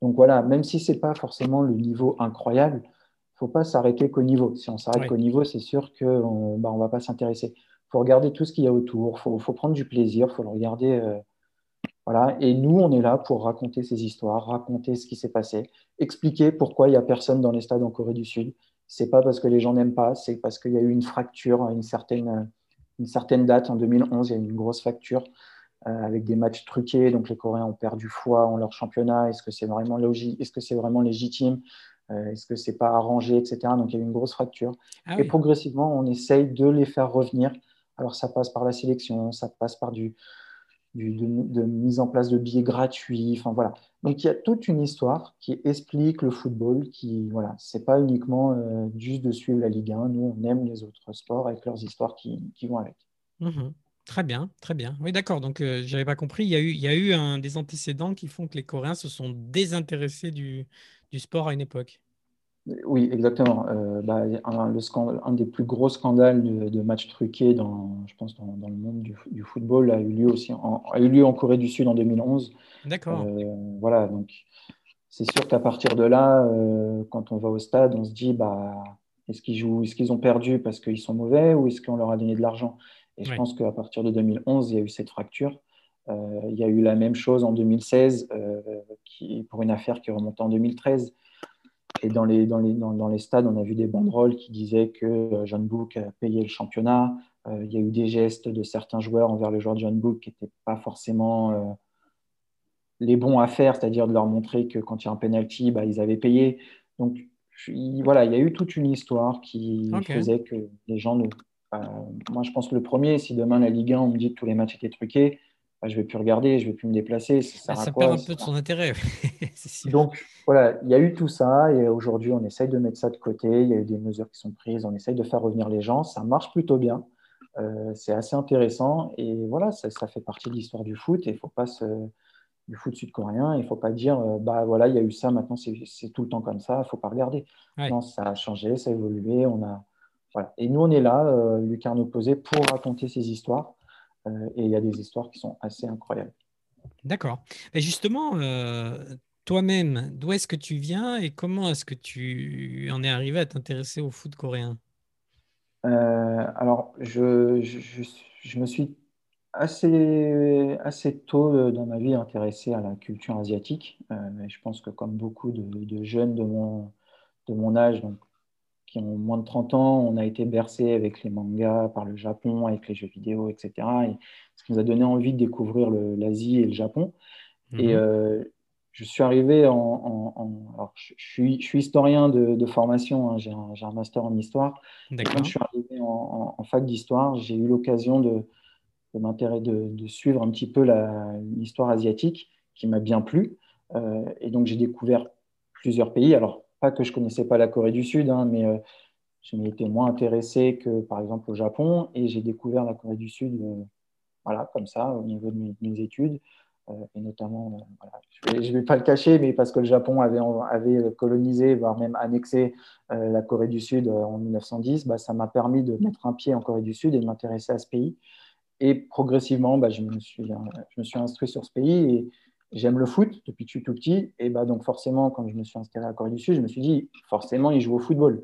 Donc voilà, même si ce n'est pas forcément le niveau incroyable, il ne faut pas s'arrêter qu'au niveau. Si on s'arrête qu'au niveau, c'est sûr qu'on bah, ne va pas s'intéresser faut regarder tout ce qu'il y a autour, il faut, prendre du plaisir, il faut le regarder. Euh, voilà. Et nous, on est là pour raconter ces histoires, raconter ce qui s'est passé, expliquer pourquoi il n'y a personne dans les stades en Corée du Sud. C'est pas parce que les gens n'aiment pas, c'est parce qu'il y a eu une fracture à une certaine, une certaine date. En 2011, il y a eu une grosse fracture euh, avec des matchs truqués. Donc les Coréens ont perdu foi en leur championnat. Est-ce que c'est vraiment logique Est-ce que c'est vraiment légitime euh, Est-ce que c'est pas arrangé, etc. Donc il y a eu une grosse fracture. Ah Et progressivement, on essaye de les faire revenir alors ça passe par la sélection, ça passe par du, mise en place de billets gratuits. Enfin voilà. Donc il y a toute une histoire qui explique le football. Qui voilà, c'est pas uniquement euh, juste de suivre la Ligue 1. Nous, on aime les autres sports avec leurs histoires qui, vont avec. Mhm. Très bien, très bien. Oui, d'accord. Donc, euh, je n'avais pas compris. Il y a eu, un, des antécédents qui font que les Coréens se sont désintéressés du sport à une époque. Oui, exactement. Euh, bah, un, le un, des plus gros scandales de, matchs truqués dans, je pense, dans, le monde du, football a eu lieu aussi en, a eu lieu en Corée du Sud en 2011. D'accord. Euh, voilà, donc c'est sûr qu'à partir de là, euh, quand on va au stade, on se dit, bah, est-ce qu'ils jouent, est-ce qu'ils ont perdu parce qu'ils sont mauvais ou est-ce qu'on leur a donné de l'argent? Et je pense qu'à partir de 2011, il y a eu cette fracture. il y a eu la même chose en 2016 qui, pour une affaire qui remonte en 2013 et dans les, dans, les, dans, les, stades, on a vu des banderoles qui disaient que euh, John Book a payé le championnat. Euh, il y a eu des gestes de certains joueurs envers les joueurs de John Book qui n'étaient pas forcément euh, les bons à faire, c'est-à-dire de leur montrer que quand il y a un penalty, bah, ils avaient payé. Donc voilà, il y a eu toute une histoire qui faisait que les gens nous. moi, je pense que le premier, si demain la Ligue 1, on me dit que tous les matchs étaient truqués, je ne vais plus regarder, je ne vais plus me déplacer. Ça, perd un peu de son intérêt. (laughs) Donc voilà, il y a eu tout ça et aujourd'hui on essaye de mettre ça de côté. Il y a eu des mesures qui sont prises, on essaye de faire revenir les gens. Ça marche plutôt bien. Euh, c'est assez intéressant et voilà, ça, fait partie de l'histoire du foot et il faut pas se du foot sud-coréen. Il ne faut pas dire, euh, bah voilà, il y a eu ça, maintenant c'est tout le temps comme ça, il ne faut pas regarder. Non, ça a changé, ça a évolué. On a, voilà. Et nous, on est là, euh, Lucarne Opposé, pour raconter ces histoires. Euh, et il y a des histoires qui sont assez incroyables. D'accord. Et justement, euh, toi-même, d'où est-ce que tu viens et comment est-ce que tu en es arrivé à t'intéresser au foot coréen? Euh, Alors, je, je, je, me suis assez, assez tôt dans ma vie intéressé à la culture asiatique. je pense que comme beaucoup de, de, jeunes de mon, de mon âge, donc qui ont moins de 30 ans, on a été bercé avec les mangas, par le Japon, avec les jeux vidéo, etc. Et ce qui nous a donné envie de découvrir l'Asie et le Japon. Et mhm. je suis arrivé en. alors, je, suis, je, suis, historien de, formation, hein, j'ai un, master en histoire. Quand je suis arrivé en, en fac d'histoire, j'ai eu l'occasion de, de m'intéresser, de, suivre un petit peu l'histoire asiatique qui m'a bien plu. Euh, et donc, j'ai découvert plusieurs pays. Alors, pas que je connaissais pas la Corée du Sud, hein, mais euh, je m'y étais moins intéressé que, par exemple, au Japon. Et j'ai découvert la Corée du Sud, euh, voilà, comme ça, au niveau de mes, études. et notamment, je ne vais, pas le cacher, mais parce que le Japon avait, avait colonisé, voire même annexé la Corée du Sud en 1910, bah, ça m'a permis de mettre un pied en Corée du Sud et de m'intéresser à ce pays. Et progressivement, bah, je, me suis, je me suis instruit sur ce pays et j'aime le foot depuis que je suis tout petit. Et bah, donc forcément, quand je me suis installé à Corée du Sud, je me suis dit, forcément, il joue au football.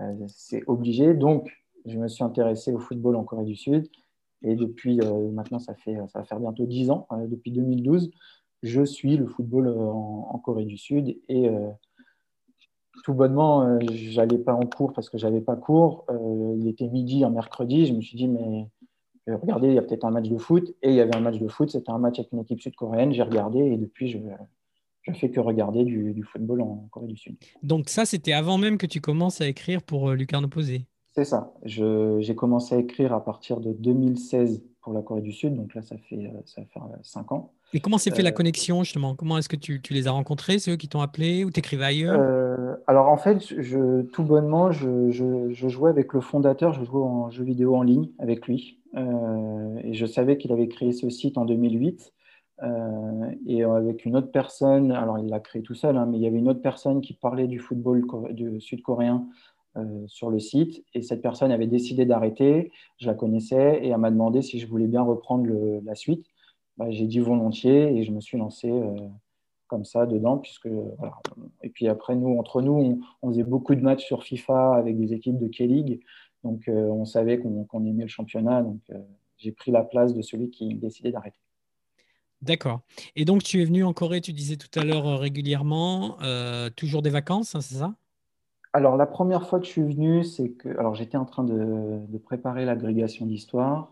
Euh, c'est obligé. Donc, je me suis intéressé au football en Corée du Sud. Et depuis euh, maintenant, ça, fait, ça va faire bientôt 10 ans, euh, depuis 2012, je suis le football en, Corée du Sud. Et tout bonnement, j'allais pas en cours parce que j'avais pas cours. il était midi un mercredi. Je me suis dit, mais regardé, il y a peut-être un match de foot, et il y avait un match de foot, c'était un match avec une équipe sud-coréenne, j'ai regardé, et depuis, je ne fais que regarder du, football en Corée du Sud. Donc ça, c'était avant même que tu commences à écrire pour euh, Lucarne Opposé C'est ça. J'ai commencé à écrire à partir de 2016 pour la Corée du Sud, donc là, ça fait, euh, ça fait 5 ans. Et comment s'est fait la euh, connexion justement? Comment est-ce que tu, tu, les as rencontrés C'est eux qui t'ont appelé ou t'écrivais ailleurs? Alors en fait, je, tout bonnement, je, je, je, jouais avec le fondateur, je jouais en jeu vidéo en ligne avec lui. Euh, et je savais qu'il avait créé ce site en 2008. Euh, et avec une autre personne, alors il l'a créé tout seul, hein, mais il y avait une autre personne qui parlait du football sud-coréen euh, sur le site. Et cette personne avait décidé d'arrêter. Je la connaissais et elle m'a demandé si je voulais bien reprendre la suite. Bah, j'ai dit volontiers et je me suis lancé comme ça dedans. Puisque. Et puis après, nous, entre nous, on, on, faisait beaucoup de matchs sur FIFA avec des équipes de K-League. Donc, euh, on savait qu'on aimait le championnat. Donc, euh, j'ai pris la place de celui qui décidait d'arrêter. D'accord. Et donc, tu es venu en Corée, tu disais tout à l'heure euh, régulièrement, toujours des vacances, hein, c'est ça? Alors, la première fois que je suis venu, c'est que. Alors, j'étais en train de, préparer l'agrégation d'histoire.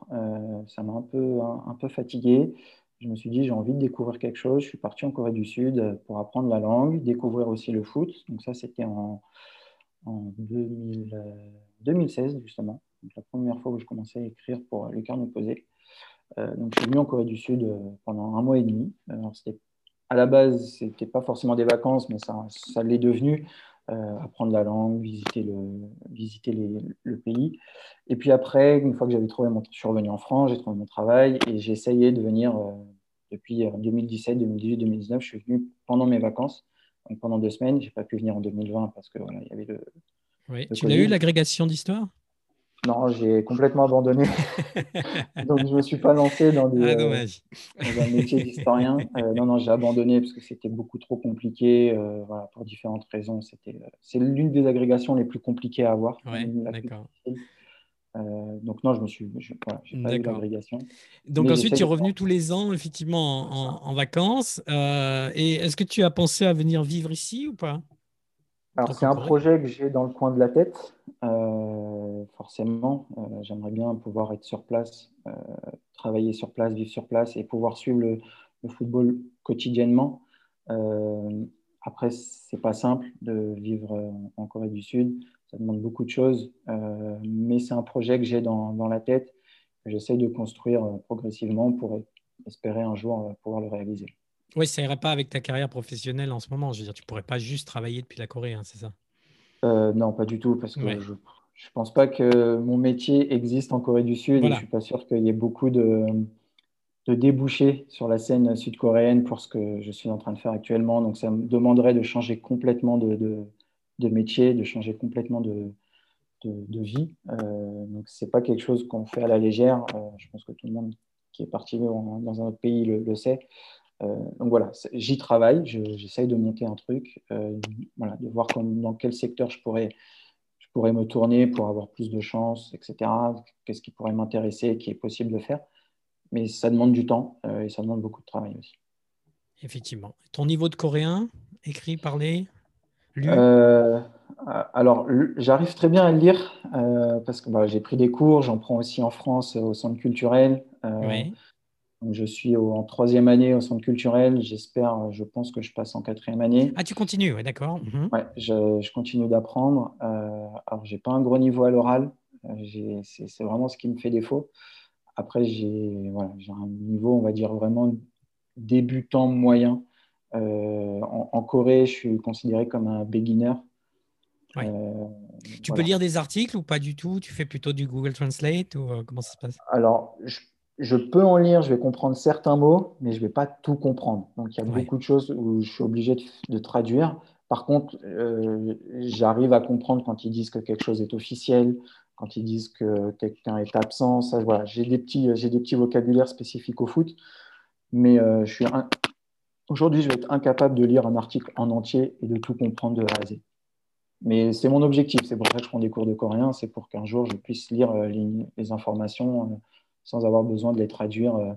ça m'a un peu, un, peu fatigué. Je me suis dit, j'ai envie de découvrir quelque chose. Je suis parti en Corée du Sud pour apprendre la langue, découvrir aussi le foot. Donc, ça, c'était en, en 2000. 2016, justement. la première fois où je commençais à écrire pour le carnet opposé. Euh, donc, je suis venu en Corée du Sud euh, pendant un mois et demi. Alors, à la base, ce n'était pas forcément des vacances, mais ça, ça l'est devenu. Euh, apprendre la langue, visiter, le, visiter le pays. Et puis après, une fois que j'avais trouvé mon... Je suis revenu en France, j'ai trouvé mon travail et j'ai essayé de venir depuis 2017, 2018, 2019. Je suis venu pendant mes vacances, donc pendant deux semaines. Je n'ai pas pu venir en 2020 parce que voilà, il y avait le, tu l'as eu l'agrégation d'histoire? Non, j'ai complètement abandonné. (laughs) Donc, je ne me suis pas lancé dans, des, ah, euh, un métier d'historien. Euh, non, non, j'ai abandonné parce que c'était beaucoup trop compliqué. Euh, voilà, pour différentes raisons. C'est l'une des agrégations les plus compliquées à avoir. d'accord. Donc non, je me suis, voilà, pas eu l'agrégation. Donc ensuite, tu es revenu tous les ans, effectivement, en, en vacances. et est-ce que tu as pensé à venir vivre ici ou pas? Alors, c'est un projet que j'ai dans le coin de la tête, euh, forcément. Euh, j'aimerais bien pouvoir être sur place, euh, travailler sur place, vivre sur place et pouvoir suivre le, football quotidiennement. après, c'est pas simple de vivre en Corée du Sud. Ça demande beaucoup de choses, mais c'est un projet que j'ai dans, dans, la tête, que j'essaie de construire progressivement pour espérer un jour pouvoir le réaliser. Oui, ça irait pas avec ta carrière professionnelle en ce moment. Je veux dire, tu pourrais pas juste travailler depuis la Corée, hein, c'est ça? Euh, Non, pas du tout, parce que je ne pense pas que mon métier existe en Corée du Sud et je suis pas sûr qu'il y ait beaucoup de, de débouchés sur la scène sud-coréenne pour ce que je suis en train de faire actuellement. Donc, ça me demanderait de changer complètement de, de, métier, de changer complètement de, de, vie. Euh, donc, ce n'est pas quelque chose qu'on fait à la légère. Euh, je pense que tout le monde qui est parti dans un autre pays le sait. Euh, donc voilà, j'y travaille, j'essaye de monter un truc, voilà, de voir dans quel secteur je pourrais, pourrais me tourner pour avoir plus de chances, etc. Qu'est-ce qui pourrait m'intéresser, qui est possible de faire. Mais ça demande du temps et ça demande beaucoup de travail aussi. Effectivement. Ton niveau de coréen, écrit, parlé? Lu alors, j'arrive très bien à le lire parce que bah, j'ai pris des cours, j'en prends aussi en France au centre culturel. oui je suis en troisième année au centre culturel. J'espère, je pense que je passe en quatrième année. Ah, tu continues, d'accord. Mhm. Ouais, je, continue d'apprendre. Euh, alors, j'ai pas un gros niveau à l'oral. Euh, c'est vraiment ce qui me fait défaut. Après, j'ai voilà, un niveau, on va dire, vraiment débutant moyen. Euh, en, Corée, je suis considéré comme un beginner. Euh, tu peux lire des articles ou pas du tout? Tu fais plutôt du Google Translate ou comment ça se passe? Alors, je je peux en lire, je vais comprendre certains mots, mais je ne vais pas tout comprendre. Donc, il y a beaucoup de choses où je suis obligé de, traduire. Par contre, euh, j'arrive à comprendre quand ils disent que quelque chose est officiel, quand ils disent que quelqu'un est absent. Ça, voilà, j'ai des petits, j'ai des petits vocabulaires spécifiques au foot, mais euh, je suis aujourd'hui, je vais être incapable de lire un article en entier et de tout comprendre de A à Z. Mais c'est mon objectif. C'est pour ça que je prends des cours de coréen. C'est pour qu'un jour je puisse lire euh, les, informations sans avoir besoin de les traduire euh,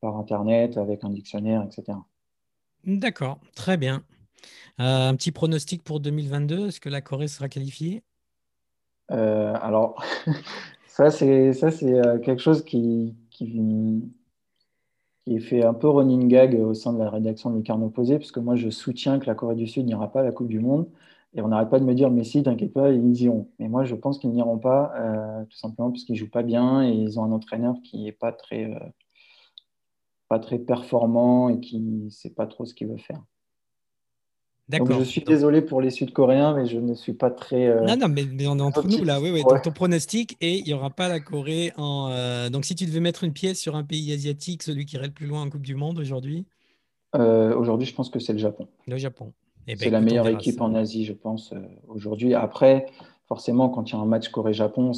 par Internet avec un dictionnaire, etc. D'accord, très bien. Euh, un petit pronostic pour 2022, est-ce que la Corée sera qualifiée? Euh, Alors, (laughs) ça c'est ça c'est quelque chose qui, qui, est fait un peu running gag au sein de la rédaction de Carnot Posé, parce que moi je soutiens que la Corée du Sud n'ira pas à la Coupe du Monde. Et on n'arrête pas de me dire, mais si, t'inquiète pas, ils iront. Mais moi, je pense qu'ils n'iront pas, euh, tout simplement parce qu'ils jouent pas bien et ils ont un entraîneur qui n'est pas euh, pas très performant et qui ne sait pas trop ce qu'il veut faire. Donc, je suis désolé pour les Sud-Coréens, mais je ne suis pas très. Euh, non, non, mais, on est entre nous là, oui, oui. Donc, ton pronostic et il n'y aura pas la Corée en. Donc, si tu devais mettre une pièce sur un pays asiatique, celui qui irait le plus loin en Coupe du Monde aujourd'hui? Aujourd'hui, je pense que c'est le Japon. Le Japon. Eh ben, c'est la meilleure équipe en Asie, je pense, euh, aujourd'hui. Après, forcément, quand il y a un match Corée-Japon,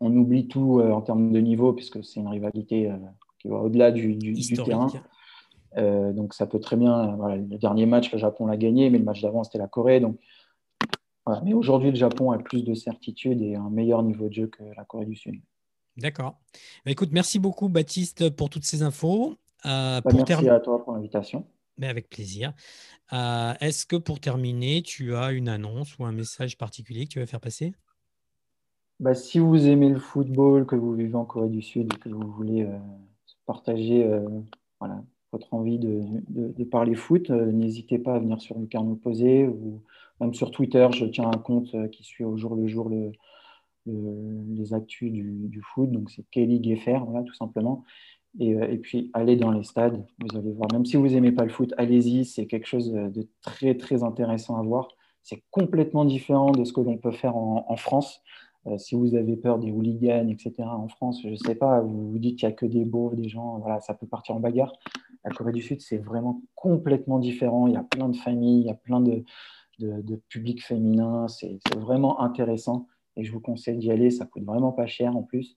on oublie tout euh, en termes de niveau, puisque c'est une rivalité euh, qui va au-delà du, terrain. Donc ça peut très bien. le dernier match, le Japon l'a gagné, mais le match d'avant, c'était la Corée. Donc, Mais aujourd'hui, le Japon a plus de certitude et un meilleur niveau de jeu que la Corée du Sud. D'accord. Bah, écoute, merci beaucoup, Baptiste, pour toutes ces infos. Bah, merci à toi pour l'invitation. Mais avec plaisir. Euh, est-ce que pour terminer, tu as une annonce ou un message particulier que tu veux faire passer? Bah, Si vous aimez le football, que vous vivez en Corée du Sud et que vous voulez euh, partager euh, voilà, votre envie de, parler foot, n'hésitez pas à venir sur le carnet opposé ou même sur Twitter. Je tiens un compte qui suit au jour le jour le, les actus du, du foot. Donc c'est Kelly Geffer, voilà, tout simplement. Euh, et, puis, allez dans les stades, vous allez voir. Même si vous n'aimez pas le foot, allez-y, c'est quelque chose de très, très intéressant à voir. C'est complètement différent de ce que l'on peut faire en, France. Euh, si vous avez peur des hooligans, etc., en France, je ne sais pas, vous vous dites qu'il n'y a que des beaufs, des gens, voilà, ça peut partir en bagarre. La Corée du Sud, c'est vraiment complètement différent. Il y a plein de familles, il y a plein de, de, de publics féminins. C'est vraiment intéressant et je vous conseille d'y aller. Ça coûte vraiment pas cher en plus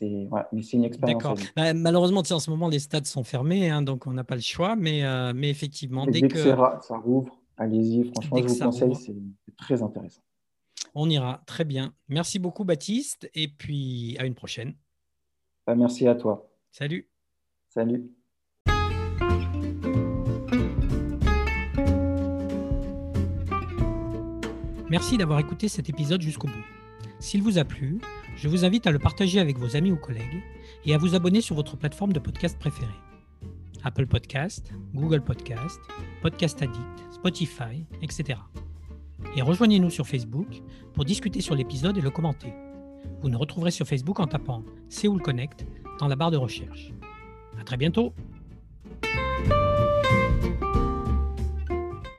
mais c'est une expérience. D'accord. Bah, malheureusement, en ce moment, les stades sont fermés, hein, donc on n'a pas le choix. Mais, euh, mais effectivement, dès, que, ça rouvre, allez-y. Franchement, je vous conseille, c'est très intéressant. On ira très bien. Merci beaucoup, Baptiste, et puis à une prochaine. Bah, merci à toi. Salut. Salut. Merci d'avoir écouté cet épisode jusqu'au bout. S'il vous a plu, je vous invite à le partager avec vos amis ou collègues et à vous abonner sur votre plateforme de podcast préférée. Apple Podcast, Google Podcast, Podcast Addict, Spotify, etc. Et rejoignez-nous sur Facebook pour discuter sur l'épisode et le commenter. Vous nous retrouverez sur Facebook en tapant Séoul Connect dans la barre de recherche. À très bientôt!